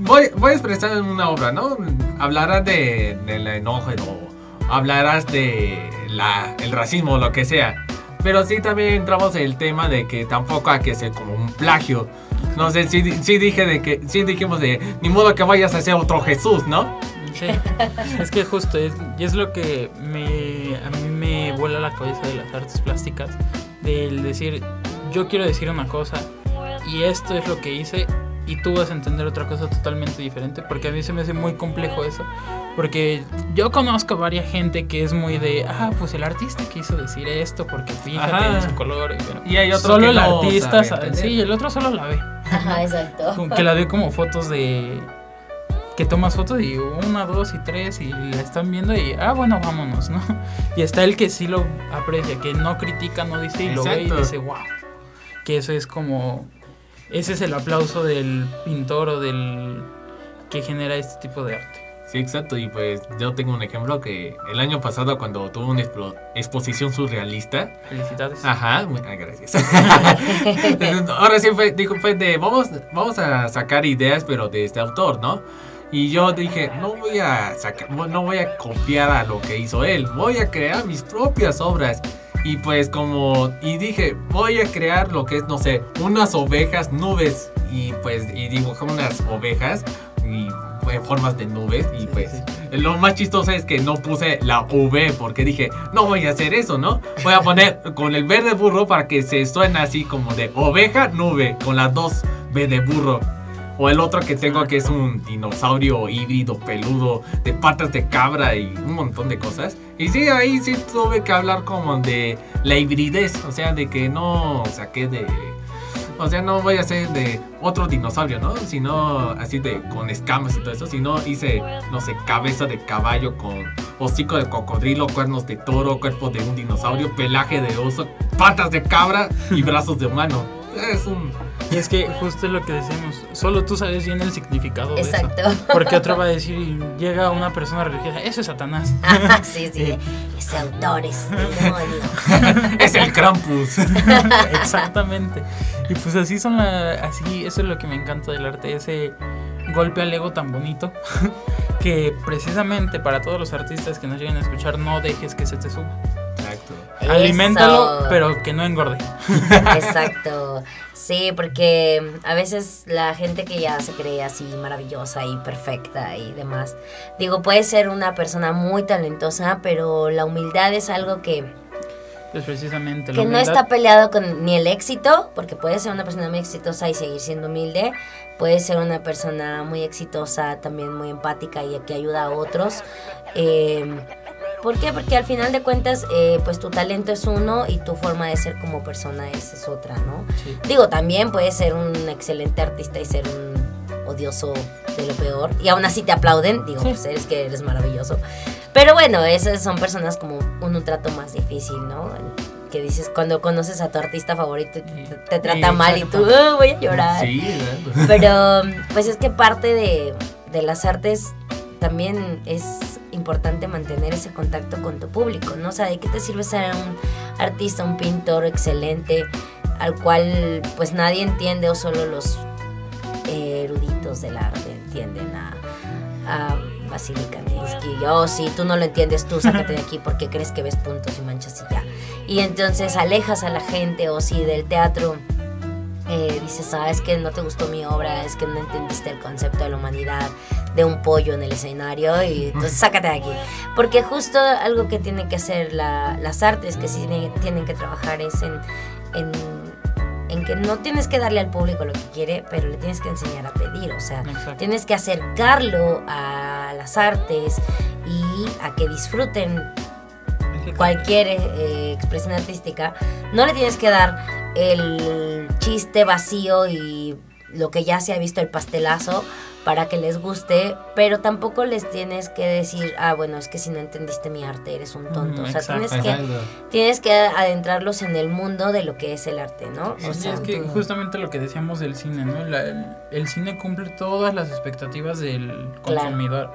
Voy, voy a expresar en una obra, ¿no? Hablarás de, del enojo o hablarás de la, el racismo o lo que sea. Pero sí también entramos en el tema de que tampoco hay que ser como un plagio. No sé, sí, sí dije de que... Sí dijimos de... Ni modo que vayas a ser otro Jesús, ¿no? Sí, es que justo es, y es lo que me, a mí me vuela la cabeza de las artes plásticas, del decir, yo quiero decir una cosa y esto es lo que hice y tú vas a entender otra cosa totalmente diferente, porque a mí se me hace muy complejo eso, porque yo conozco a varias gente que es muy de, ah, pues el artista quiso decir esto porque fíjate Ajá. en su color, y, pero Y hay otro solo que el no artista, sabe sí, el otro solo la ve. Ajá, exacto. Que la ve como fotos de que tomas fotos y una, dos y tres y la están viendo y ah bueno vámonos, ¿no? Y está el que sí lo aprecia, que no critica, no dice y lo ve y Exacto. dice wow. Que eso es como ese es el aplauso del pintor o del que genera este tipo de arte. Sí, exacto. Y pues yo tengo un ejemplo que el año pasado cuando tuve una expo- exposición surrealista, Felicidades. Ajá, muy- gracias. Ahora sí fue, dijo, fue de, vamos, vamos a sacar ideas, pero de este autor, ¿no? Y yo dije, no voy a sacar, no voy a copiar a lo que hizo él, voy a crear mis propias obras. Y pues como, y dije, voy a crear lo que es, no sé, unas ovejas nubes. Y pues, y dibujé unas ovejas y en formas de nubes. Y pues, lo más chistoso es que no puse la V porque dije, no voy a hacer eso, ¿no? Voy a poner con el verde burro para que se suene así como de oveja, nube, con las dos V de burro. O el otro que tengo que es un dinosaurio híbrido, peludo, de patas de cabra y un montón de cosas. Y sí, ahí sí tuve que hablar como de la hibridez, o sea, de que no saqué de... O sea, no voy a ser de otro dinosaurio, ¿no? Sino así de con escamas y todo eso. Sino hice, no sé, cabeza de caballo con hocico de cocodrilo, cuernos de toro, cuerpo de un dinosaurio, pelaje de oso, patas de cabra y brazos de humano. Es un... Y es que justo es lo que decimos, solo tú sabes bien el significado de Exacto. eso. Porque otro va a decir, llega una persona religiosa, eso es Satanás. Ajá, sí, sí. Ese autor es demonio. Es el Krampus. Exactamente. Y pues así son la, así, eso es lo que me encanta del arte, ese golpe al ego tan bonito que precisamente para todos los artistas que nos lleguen a escuchar no dejes que se te suba. Aliméntalo, pero que no engorde. Exacto. Sí, porque a veces la gente que ya se cree así maravillosa y perfecta y demás, digo, puede ser una persona muy talentosa, pero la humildad es algo que, Pues precisamente la que no está peleado con ni el éxito, porque puede ser una persona muy exitosa y seguir siendo humilde, puede ser una persona muy exitosa, también muy empática y que ayuda a otros. Eh, ¿Por qué? Porque al final de cuentas, eh, pues tu talento es uno y tu forma de ser como persona es, es otra, ¿no? Sí. Digo, también puedes ser un excelente artista y ser un odioso de lo peor. Y aún así te aplauden. Digo, Sí. pues eres que eres maravilloso. Pero bueno, esas son personas como un, un trato más difícil, ¿no? Que dices, cuando conoces a tu artista favorito te, te trata Sí, mal y tú. "Ah, voy a llorar. Sí, ¿verdad? Pero pues es que parte de, de las artes también es importante mantener ese contacto con tu público, ¿no? O sea, ¿de qué te sirve ser un artista, un pintor excelente al cual pues nadie entiende o solo los eruditos del arte entienden a, a Vasily Kandinsky? Oh, sí, tú no lo entiendes, tú sácate de aquí porque crees que ves puntos y manchas y ya. Y entonces alejas a la gente o si del teatro eh, dices, ah, es que no te gustó mi obra, es que no entendiste el concepto de la humanidad, de un pollo en el escenario, y entonces sácate de aquí. Porque justo algo que tienen que hacer la- las artes, que sí tienen, que trabajar es en, en, en que no tienes que darle al público lo que quiere, pero le tienes que enseñar a pedir, o sea, Exacto. tienes que acercarlo a las artes y a que disfruten cualquier eh, expresión artística, no le tienes que dar el chiste vacío y lo que ya se ha visto el pastelazo para que les guste, pero tampoco les tienes que decir, ah, bueno, es que si no entendiste mi arte eres un tonto. Mm, o sea, exacto, tienes que, Exacto. tienes que adentrarlos en el mundo de lo que es el arte, ¿no? O Sí, sea, es que justamente lo que decíamos del cine, ¿no? La- el, el cine cumple todas las expectativas del consumidor.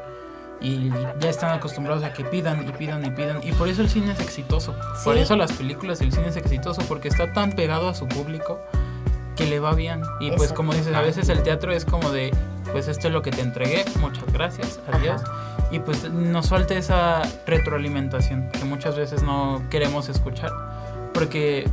Y ya están acostumbrados a que pidan y pidan y pidan. Y por eso el cine es exitoso. Por Sí. eso las películas del cine es exitoso. Porque está tan pegado a su público que le va bien. Y pues como dices, a veces el teatro es como de, pues esto es lo que te entregué, muchas gracias, adiós. Y pues nos falta esa retroalimentación que muchas veces no queremos escuchar. Porque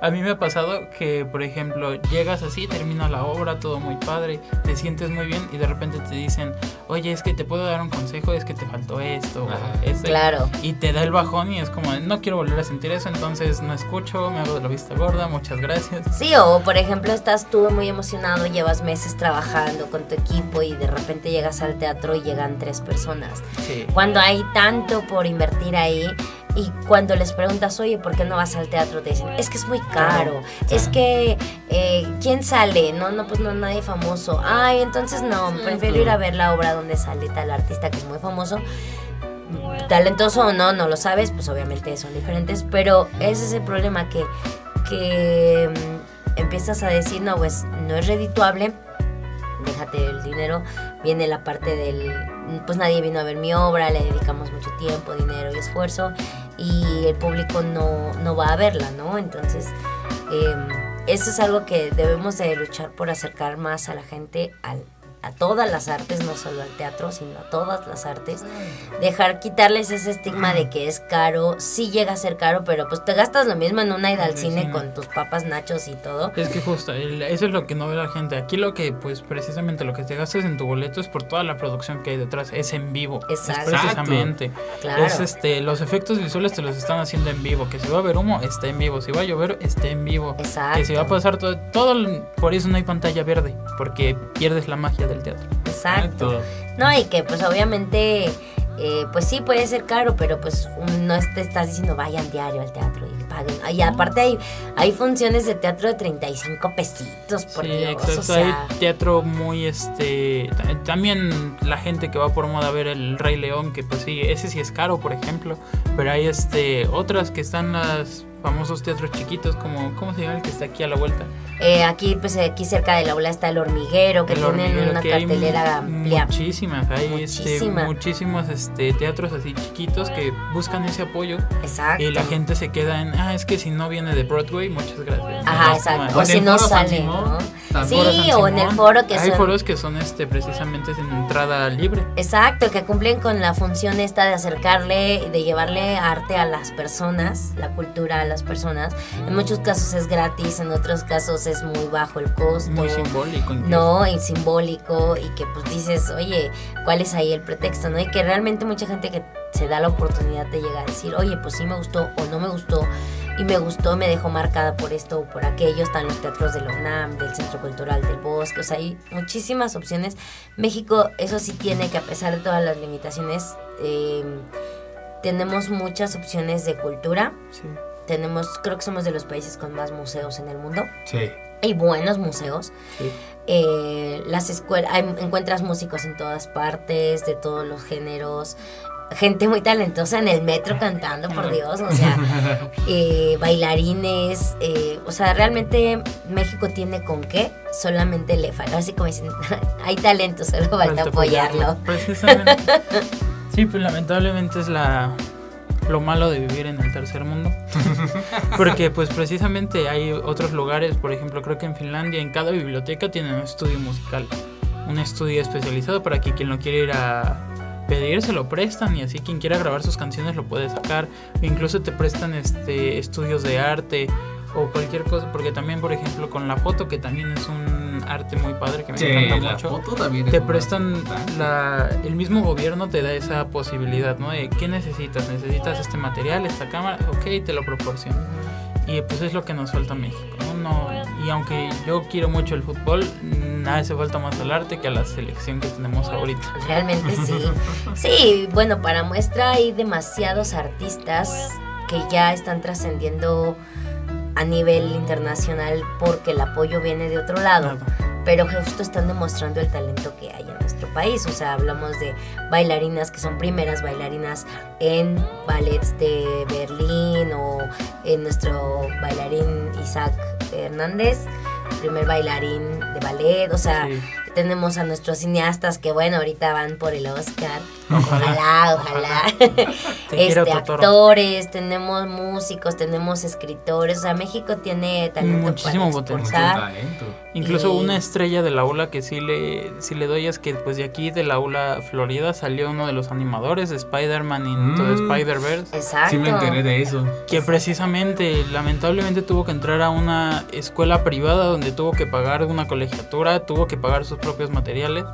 a mí me ha pasado que, por ejemplo, llegas así, termina la obra, todo muy padre, te sientes muy bien y de repente te dicen, oye, es que te puedo dar un consejo, es que te faltó esto, o esto". Claro. Y te da el bajón y es como, no quiero volver a sentir eso, entonces no escucho, me hago de la vista gorda, muchas gracias. Sí, o por ejemplo estás tú muy emocionado, llevas meses trabajando con tu equipo y de repente llegas al teatro y llegan tres personas. Sí. Cuando hay tanto por invertir ahí y cuando les preguntas, oye, ¿por qué no vas al teatro? Te dicen, es que es muy caro, es que, eh, ¿quién sale? No, no, pues no, nadie famoso. Ay, entonces no, prefiero ir a ver la obra donde sale tal artista que es muy famoso. Talentoso o no, no lo sabes, pues obviamente son diferentes, pero ese es el problema que, que mm, empiezas a decir, no, pues no es redituable, déjate el dinero, viene la parte del, pues nadie vino a ver mi obra, le dedicamos mucho tiempo, dinero y esfuerzo y el público no, no va a verla, ¿no? Entonces, eh, eso es algo que debemos de luchar por acercar más a la gente al a todas las artes, no solo al teatro, sino a todas las artes. Dejar, quitarles ese estigma de que es caro. Sí llega a ser caro, pero pues te gastas lo mismo en una ida al cine con tus papas, nachos y todo. Es que justo, el- eso es lo que no ve la gente. Aquí lo que, pues precisamente lo que te gastas en tu boleto es por toda la producción que hay detrás. Es en vivo. Exacto. Es precisamente. Claro. Es este, los efectos visuales te los están haciendo en vivo. Que si va a haber humo, está en vivo. Si va a llover, está en vivo. Exacto. Que si va a pasar todo, todo, por eso no hay pantalla verde. Porque pierdes la magia del teatro. Exacto. No, y que pues obviamente, eh, pues sí puede ser caro, pero pues no te estás diciendo vayan diario al teatro y paguen. Y aparte hay, hay funciones de teatro de 35 pesitos, por sí, Dios. exacto. O sea, Hay teatro muy este. ta- También la gente que va por moda a ver el Rey León, que pues sí, ese sí es caro, por ejemplo. Pero hay este otras que están las famosos teatros chiquitos, como. ¿Cómo se llama el que está aquí a la vuelta? Eh, aquí, pues aquí cerca del aula está el hormiguero, que El tienen una que hay cartelera amplia. Muchísimas, hay este, Muchísima. muchísimos este, teatros así chiquitos que buscan ese apoyo Exacto. y la gente se queda en, ah, es que si no viene de Broadway, muchas gracias. Ajá, exacto. O en si no sale, Simón, ¿no? San Sí, o en el foro que Hay son... foros que son este precisamente sin entrada libre. Exacto, que cumplen con la función esta de acercarle, de llevarle arte a las personas, la cultura a las personas. En muchos casos es gratis, en otros casos es muy bajo el costo. Muy simbólico. incluso. No, y simbólico, y que pues dices, oye, ¿cuál es ahí el pretexto? ¿no? Y que realmente mucha gente que se da la oportunidad de llegar a decir, oye, pues sí me gustó o no me gustó, y me gustó, me dejó marcada por esto o por aquello, están los teatros de la UNAM, del Centro Cultural del Bosque, o sea, hay muchísimas opciones. México, eso sí tiene que a pesar de todas las limitaciones, eh, tenemos muchas opciones de cultura, Sí. Tenemos, creo que somos de los países con más museos en el mundo, Sí. y buenos museos. Sí. Eh, las escuelas, hay- encuentras músicos en todas partes, de todos los géneros. gente muy talentosa en el metro cantando, por Dios, o sea, eh, bailarines, eh, o sea, realmente México tiene con qué, solamente le falta, así como dicen, hay talento, solo falta Falta apoyarlo. Precisamente. Sí, pues lamentablemente es la lo malo de vivir en el tercer mundo. Porque pues precisamente hay otros lugares, por ejemplo, creo que en Finlandia en cada biblioteca tienen un estudio musical, un estudio especializado para que quien lo quiera ir a pedir se lo prestan y así quien quiera grabar sus canciones lo puede sacar. O incluso te prestan este estudios de arte o cualquier cosa, porque también por ejemplo con la foto que también es un arte muy padre que me Sí, encanta la mucho foto también es te prestan la, el mismo gobierno te da esa posibilidad, ¿no? De qué necesitas, necesitas este material, esta cámara, ok, te lo proporciono. Y pues es lo que nos falta a México, ¿no? No- y aunque yo quiero mucho el fútbol, nada hace falta más al arte que a la selección que tenemos ahorita. Realmente sí. Sí, bueno, para muestra hay demasiados artistas que ya están trascendiendo a nivel internacional porque el apoyo viene de otro lado. Pero justo están demostrando el talento que hay en nuestro país. O sea, hablamos de bailarinas que son primeras bailarinas en ballets de Berlín o en nuestro bailarín Isaac Hernández, primer bailarín de ballet. O sea, Sí. Tenemos a nuestros cineastas que, bueno, ahorita van por el Oscar. Ojalá. Ojalá, ojalá. Te este, actores, tenemos músicos, tenemos escritores. O sea, México tiene talento Muchísimo para potencial. Mucho exportar. talento. Incluso Y- una estrella del aula que sí le, sí le doy es que pues de aquí de la aula Florida salió uno de los animadores de Spider-Man y Mm. de Spider-Verse. Exacto. Sí me enteré de eso. Que precisamente, lamentablemente tuvo que entrar a una escuela privada donde tuvo que pagar una colegiatura, tuvo que pagar sus propios materiales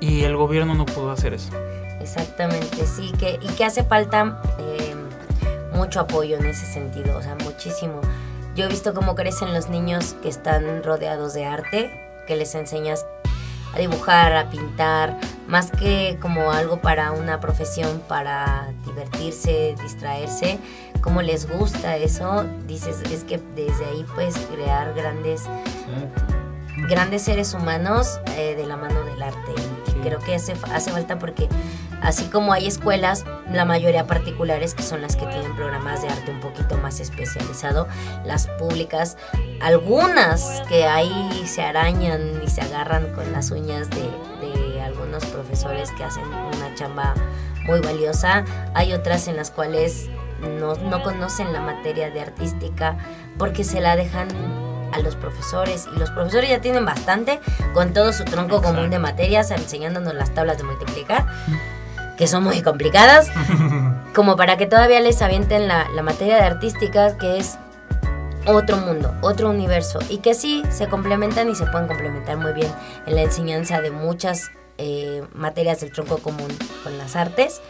y el gobierno no pudo hacer eso. Exactamente, sí, que, y que hace falta eh, mucho apoyo en ese sentido, o sea, muchísimo. Yo he visto cómo crecen los niños que están rodeados de arte, que les enseñas a dibujar, a pintar, más que como algo para una profesión, para divertirse, distraerse, como les gusta eso, dices, es que desde ahí puedes crear grandes grandes seres humanos eh, de la mano del arte. Sí. creo que hace, hace falta porque así como hay escuelas, la mayoría particulares que son las que tienen programas de arte un poquito más especializado, las públicas, algunas que ahí se arañan y se agarran con las uñas de, de algunos profesores que hacen una chamba muy valiosa, hay otras en las cuales no, no conocen la materia de artística porque se la dejan a los profesores y los profesores ya tienen bastante con todo su tronco común de materias enseñándonos las tablas de multiplicar que son muy complicadas como para que todavía les avienten la, la materia de artística que es otro mundo, otro universo y que sí se complementan y se pueden complementar muy bien en la enseñanza de muchas eh, materias del tronco común con las artes,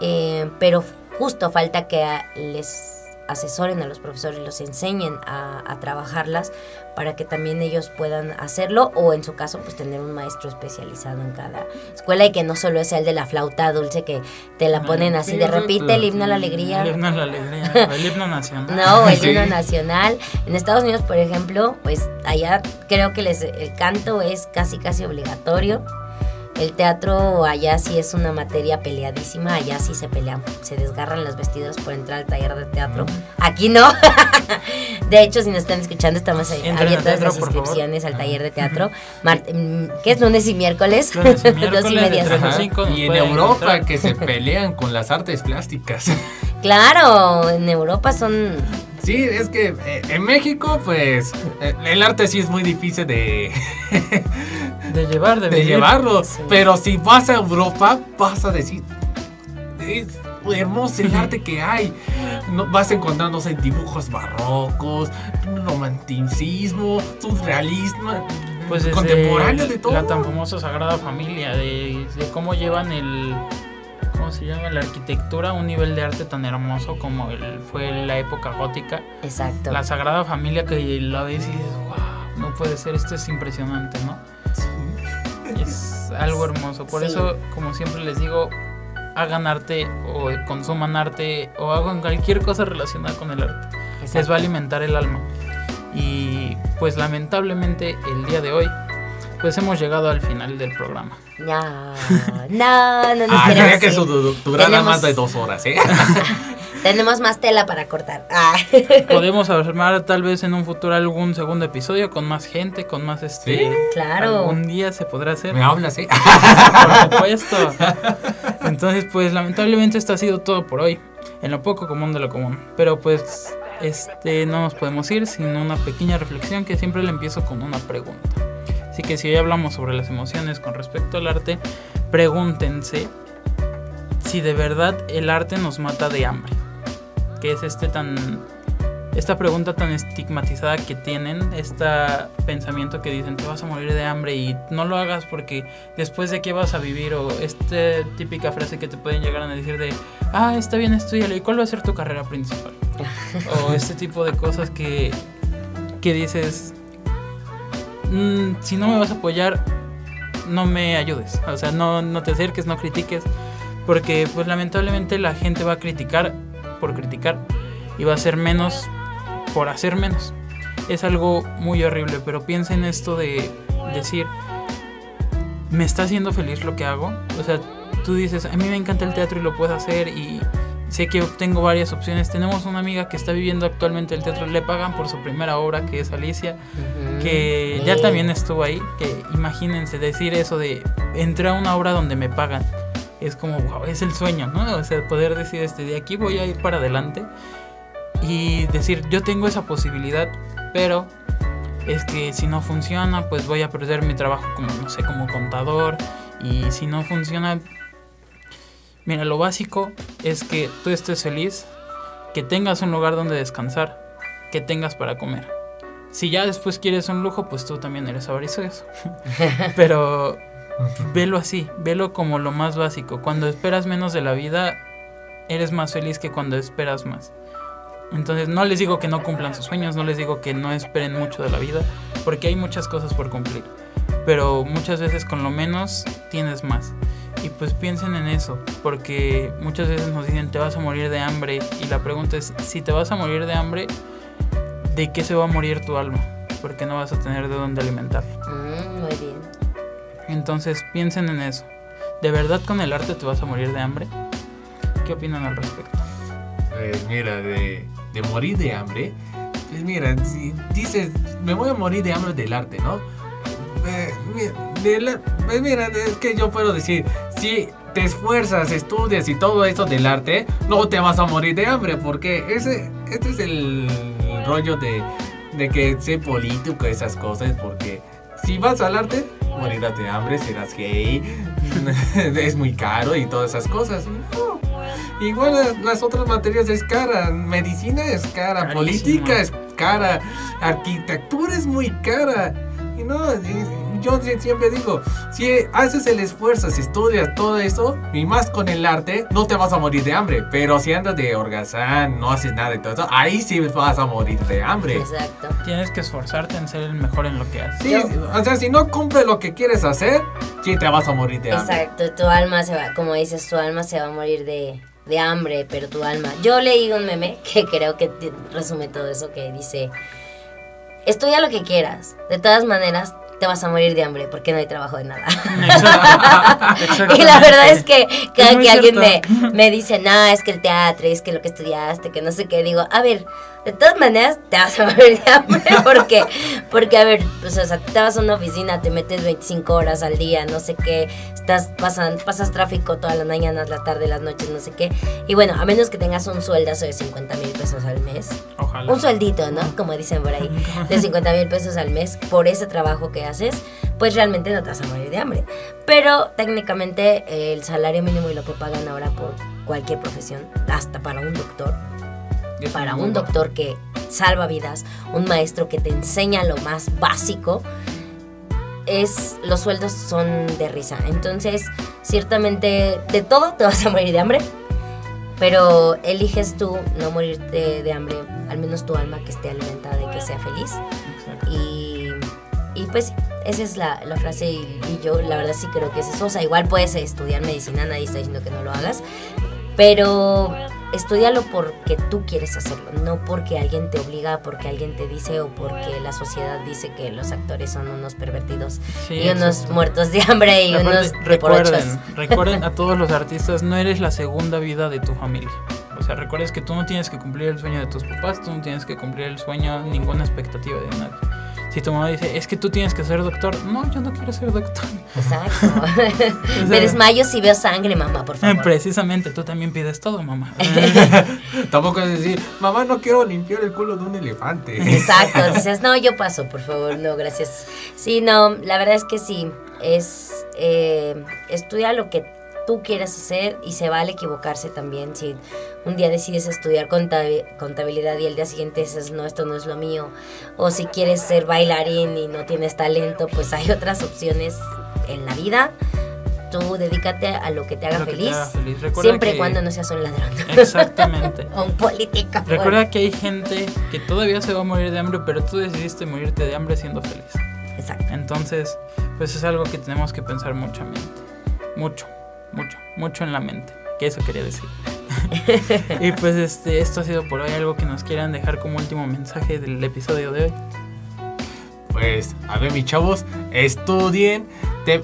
eh, pero justo falta que les asesoren a los profesores, los enseñen a, a trabajarlas para que también ellos puedan hacerlo o en su caso pues tener un maestro especializado en cada escuela y que no solo sea el de la flauta dulce que te la ponen así de repite el himno a la alegría El himno a la alegría, el himno nacional. no, el himno nacional. En Estados Unidos, por ejemplo, pues allá creo que les, el canto es casi casi obligatorio. El teatro allá sí es una materia peleadísima, allá sí se pelean, se desgarran las vestiduras por entrar al taller de teatro. Aquí no. de hecho, si nos están escuchando, estamos abiertas teatro, las inscripciones al taller de teatro. Mm, ¿Qué es lunes y miércoles? Lunes y Dos y media. Y en Europa encontrar. que se pelean con las artes plásticas. Claro, en Europa son Sí, es que eh, en México, pues, eh, el arte sí es muy difícil de, De llevar, de, de llevarlo. Sí. Pero si vas a Europa, vas a decir, es hermoso el arte que hay. No, vas encontrando no sé, dibujos barrocos, romanticismo, surrealismo, Pues contemporáneo de todo. La tan famosa Sagrada Familia, de, de cómo llevan el. ¿Cómo se llama? La arquitectura a un nivel de arte tan hermoso como el, fue la época gótica. exacto. La Sagrada Familia que la ves y dices, wow, no puede ser, esto es impresionante, ¿no? Es algo hermoso. Por Sí. eso, como siempre les digo, hagan arte o consuman arte o hagan cualquier cosa relacionada con el arte. Les va a alimentar el alma. Y pues lamentablemente el día de hoy pues hemos llegado al final del programa. No, no, no nos Ah, queremos que eso du- durara Tenemos- más de dos horas, ¿eh? Tenemos más tela para cortar. Ah. Podemos armar tal vez en un futuro algún segundo episodio con más gente, con más este... Sí, claro. Algún día se podrá hacer. Me hablas, ¿eh? Por supuesto. Entonces, pues lamentablemente esto ha sido todo por hoy. En lo poco común de lo común. Pero pues este no nos podemos ir sin una pequeña reflexión que siempre le empiezo con una pregunta. Así que si hoy hablamos sobre las emociones con respecto al arte, pregúntense si de verdad el arte nos mata de hambre. Que es este tan esta pregunta tan estigmatizada que tienen, este pensamiento que dicen te vas a morir de hambre y no lo hagas porque después de qué vas a vivir o esta típica frase que te pueden llegar a decir de ah está bien estudialo y cuál va a ser tu carrera principal o este tipo de cosas que que dices "Mm, si no me vas a apoyar no me ayudes o sea no, no te acerques no critiques porque pues lamentablemente la gente va a criticar por criticar y va a hacer menos por hacer menos. Es algo muy horrible, pero piensa en esto de decir, ¿me está haciendo feliz lo que hago? O sea, tú dices, a mí me encanta el teatro y lo puedo hacer y sé que tengo varias opciones. Tenemos una amiga que está viviendo actualmente el teatro, le pagan por su primera obra, que es Alicia, que ya Bien. también estuvo ahí, que imagínense decir eso de, entré a una obra donde me pagan. Es como, wow, es el sueño, ¿no? O sea, poder decir, este, de aquí voy a ir para adelante y decir, yo tengo esa posibilidad, pero es que si no funciona, pues voy a perder mi trabajo como, no sé, como contador. Y si no funciona, mira, lo básico es que tú estés feliz, que tengas un lugar donde descansar, que tengas para comer. Si ya después quieres un lujo, pues tú también eres avaricioso. Pero velo así, velo como lo más básico. Cuando esperas menos de la vida, eres más feliz que cuando esperas más. Entonces no les digo que no cumplan sus sueños, no les digo que no esperen mucho de la vida, porque hay muchas cosas por cumplir. Pero muchas veces con lo menos tienes más. Y pues piensen en eso, porque muchas veces nos dicen te vas a morir de hambre. Y la pregunta es, si te vas a morir de hambre, ¿de qué se va a morir tu alma? Porque no vas a tener de dónde alimentar. Mm. Entonces piensen en eso. ¿De verdad con el arte te vas a morir de hambre? ¿Qué opinan al respecto? Pues mira, de, de morir de hambre. Pues mira, si dices, me voy a morir de hambre del arte, ¿no? Eh, de la- pues mira, es que yo puedo decir, si te esfuerzas, estudias y todo eso del arte, no te vas a morir de hambre, porque ese, este es el rollo de, de que sé político, esas cosas, porque si vas al arte, morirás de hambre, serás gay, es muy caro y todas esas cosas. no. Igual las- las otras materias es cara, medicina es cara, Carísimo. política es cara, arquitectura es muy cara. Y no, y yo sie- siempre digo, si haces el esfuerzo, si estudias todo eso, y más con el arte, no te vas a morir de hambre. Pero si andas de orgazán, no haces nada de todo eso, ahí sí vas a morir de hambre. Exacto. Tienes que esforzarte en ser el mejor en lo que haces. Sí, Yo- o sea, si no cumples lo que quieres hacer, sí te vas a morir de hambre. Exacto, tu alma se va, como dices, tu alma se va a morir de, de hambre, pero tu alma. Yo leí un meme que creo que resume todo eso que dice, estudia lo que quieras, de todas maneras te vas a morir de hambre porque no hay trabajo de nada. Y la verdad es que cada muy que alguien me, me dice, no, es que el teatro, es que lo que estudiaste, que no sé qué, digo, a ver, de todas maneras te vas a morir de hambre porque, porque a ver, pues, o sea, te vas a una oficina, te metes 25 horas al día, no sé qué, estás pasan, pasas tráfico todas las mañanas, las tardes, las noches, no sé qué. Y bueno, a menos que tengas un sueldazo de 50 mil pesos al mes, Ojalá. un sueldito, ¿no? Como dicen por ahí, de 50 mil pesos al mes por ese trabajo que haces, pues realmente no te vas a morir de hambre. Pero técnicamente el salario mínimo y lo que pagan ahora por cualquier profesión, hasta para un doctor, para un doctor que salva vidas, un maestro que te enseña lo más básico, es los sueldos son de risa. Entonces, ciertamente de todo te vas a morir de hambre, pero eliges tú no morirte de hambre, al menos tu alma que esté alimentada y que sea feliz. Y, y pues esa es la, la frase y, y yo la verdad sí creo que es eso. O sea, igual puedes estudiar medicina, nadie está diciendo que no lo hagas, pero estudialo porque tú quieres hacerlo, no porque alguien te obliga, porque alguien te dice o porque la sociedad dice que los actores son unos pervertidos Sí, y unos exacto. muertos de hambre y Aparte, unos recuerden, recuerden a todos los artistas, no eres la segunda vida de tu familia. O sea, recuerdes que tú no tienes que cumplir el sueño de tus papás, tú no tienes que cumplir el sueño, ninguna expectativa de nadie. Si tu mamá dice, es que tú tienes que ser doctor, no, yo no quiero ser doctor. Exacto. sea- Me desmayo si veo sangre, mamá, por favor. Precisamente, tú también pides todo, mamá. Tampoco es decir, mamá, no quiero limpiar el culo de un elefante. Exacto, dices, no, yo paso, por favor, no, gracias. Sí, no, la verdad es que sí, es, eh, estudia lo que tú quieras hacer y se vale equivocarse también. Si un día decides estudiar contabi- contabilidad y el día siguiente dices, no, esto no es lo mío, o si quieres ser bailarín y no tienes talento, pues hay otras opciones en la vida. Tú dedícate a lo que te haga te feliz, haga feliz. Recuerda siempre y que- cuando no seas un ladrón. Exactamente. o un político. Recuerda que hay gente que todavía se va a morir de hambre, pero tú decidiste morirte de hambre siendo feliz. Exacto. Entonces, pues es algo que tenemos que pensar mucho en mente. Mucho, mucho, mucho en la mente. Que eso quería decir. y pues este, esto ha sido por hoy algo que nos quieran dejar como último mensaje del episodio de hoy. Pues, a ver, mis chavos, estudien. te-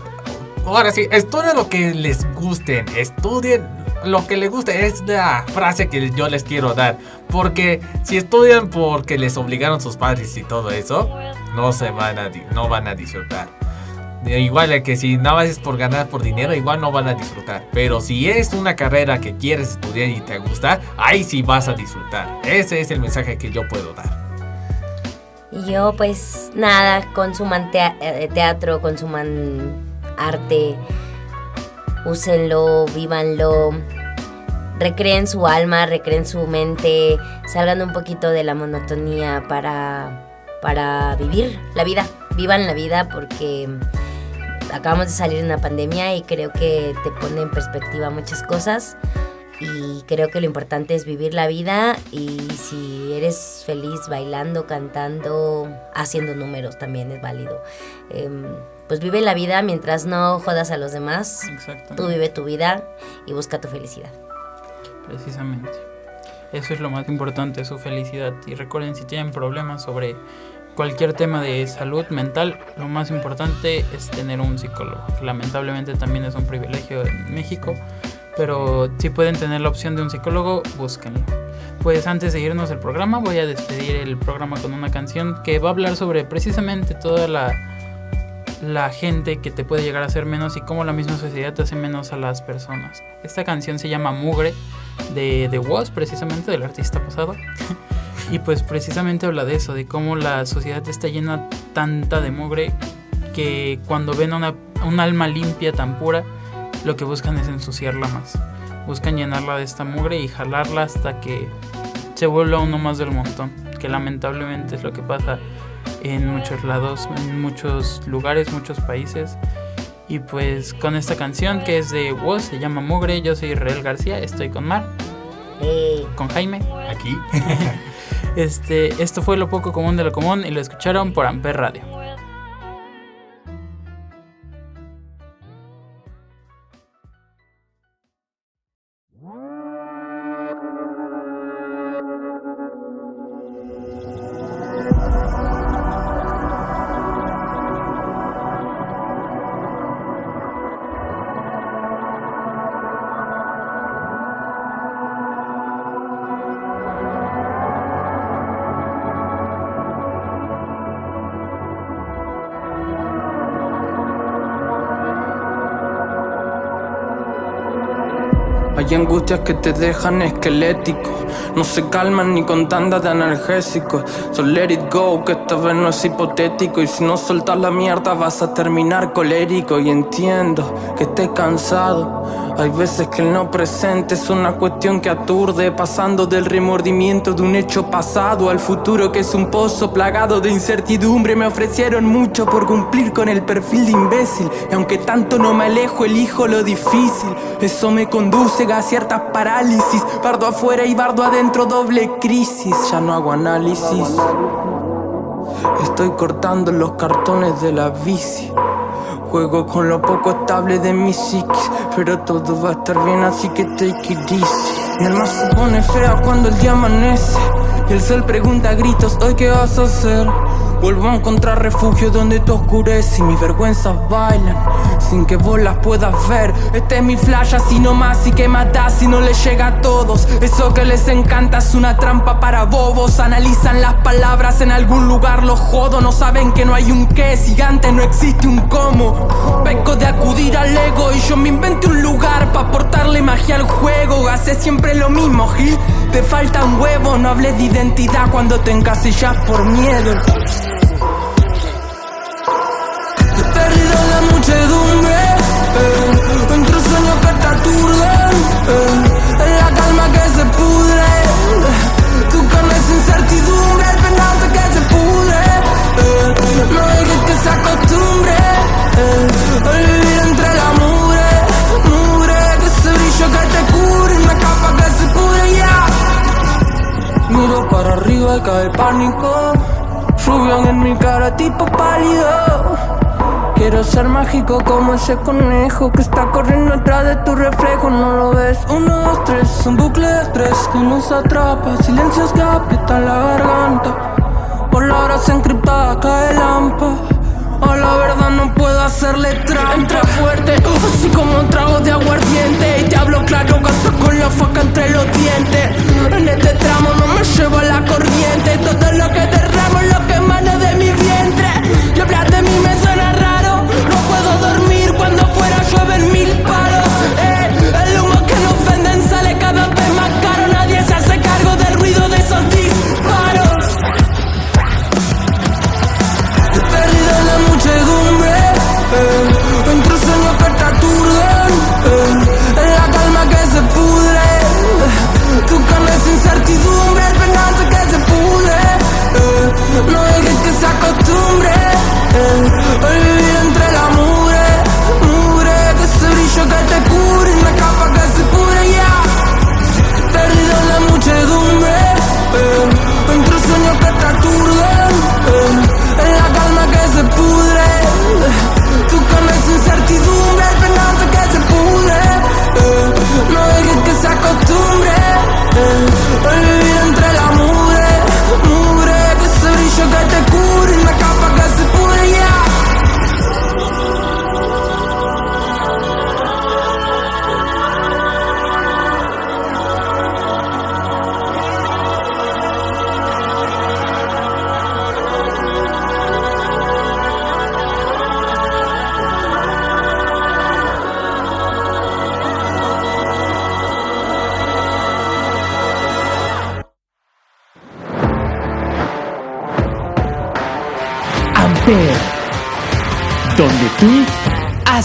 ahora sí, estudien lo que les gusten. Estudien lo que les guste. Es la frase que yo les quiero dar. Porque si estudian porque les obligaron sus padres y todo eso, no se van a, no van a disfrutar. Igual que si nada más es por ganar por dinero, igual no van a disfrutar. Pero si es una carrera que quieres estudiar y te gusta, ahí sí vas a disfrutar. Ese es el mensaje que yo puedo dar. Y yo, pues nada, consuman eh, teatro, consuman arte, úsenlo, vívanlo, recreen su alma, recreen su mente, salgan un poquito de la monotonía para, para vivir la vida, vivan la vida porque acabamos de salir de una pandemia y creo que te pone en perspectiva muchas cosas. Y creo que lo importante es vivir la vida y si eres feliz bailando, cantando, haciendo números también es válido. Em, pues vive la vida mientras no jodas a los demás. Tú Exactamente. vive tu vida y busca tu felicidad. Precisamente. Eso es lo más importante, su felicidad. Y recuerden, si tienen problemas sobre cualquier tema de salud mental, lo más importante es tener un psicólogo. Lamentablemente también es un privilegio en México, pero si pueden tener la opción de un psicólogo, búsquenlo. Pues antes de irnos del programa, voy a despedir el programa con una canción que va a hablar sobre precisamente toda la, la gente que te puede llegar a hacer menos y cómo la misma sociedad te hace menos a las personas. Esta canción se llama Mugre de The Was, precisamente del artista pasado. y pues precisamente habla de eso, de cómo la sociedad está llena tanta de mugre que cuando ven una, un alma limpia tan pura, lo que buscan es ensuciarla más. Buscan llenarla de esta mugre y jalarla hasta que se vuelva uno más del montón. Que lamentablemente es lo que pasa en muchos lados, en muchos lugares, muchos países. Y pues con esta canción que es de Woz, se llama Mugre, yo soy Israel García, estoy con Mar, Eh, con Jaime. Aquí. Este, esto fue lo poco común de lo común y lo escucharon por Amper Radio. Hay angustias que te dejan esquelético. No se calman ni con tandas de analgésicos. So let it go, que esta vez no es hipotético. Y si no soltas la mierda, vas a terminar colérico. Y entiendo que estés cansado. Hay veces que el no presente es una cuestión que aturde. Pasando del remordimiento de un hecho pasado al futuro, que es un pozo plagado de incertidumbre. Me ofrecieron mucho por cumplir con el perfil de imbécil. Y aunque tanto no me alejo, elijo lo difícil. Eso me conduce a ciertas parálisis. Bardo afuera y bardo adentro, doble crisis. Ya no hago análisis. Estoy cortando los cartones de la bici. Juego con lo poco estable de mi psiquis. Pero todo va a estar bien, así que take it easy. Mi alma se pone fea cuando el día amanece. Y el sol pregunta a gritos, ¿hoy qué vas a hacer? Vuelvo a encontrar refugio donde te oscurece y mis vergüenzas bailan sin que vos las puedas ver. Este es mi flash así nomás y que matas si no les llega a todos. Eso que les encanta es una trampa para bobos. Analizan las palabras en algún lugar, los jodo. No saben que no hay un qué, si antes no existe un cómo. Peco de acudir al ego y yo me inventé un lugar para aportarle magia al juego. Hace siempre lo mismo, Gil. Te falta un huevo, no hables de identidad cuando te encasillas por miedo. Eh, la calma que se pudre, tu carne es incertidumbre, el pendiente que se pudre, eh, no dejes que se acostumbre, eh, a vivir entre la mugre, mugre, que ese brillo que te cubre, una capa que se pudre ya. Miro para arriba y cae pánico. Subión en mi cara tipo pálido. Quiero ser mágico como ese conejo que está corriendo atrás de tu reflejo. No lo ves. Uno, dos, tres. Un bucle de estrés que nos atrapa. Silencios que aprietan la garganta. Palabras encriptadas cae lampa. A la verdad no puedo hacerle trampa Entra fuerte, así como un trago de aguardiente Y te hablo claro, gasto con la faca entre los dientes En este tramo no me llevo la corriente Todo lo que derramo es lo que emana de mi vientre Y hablar de mí me suena mil palos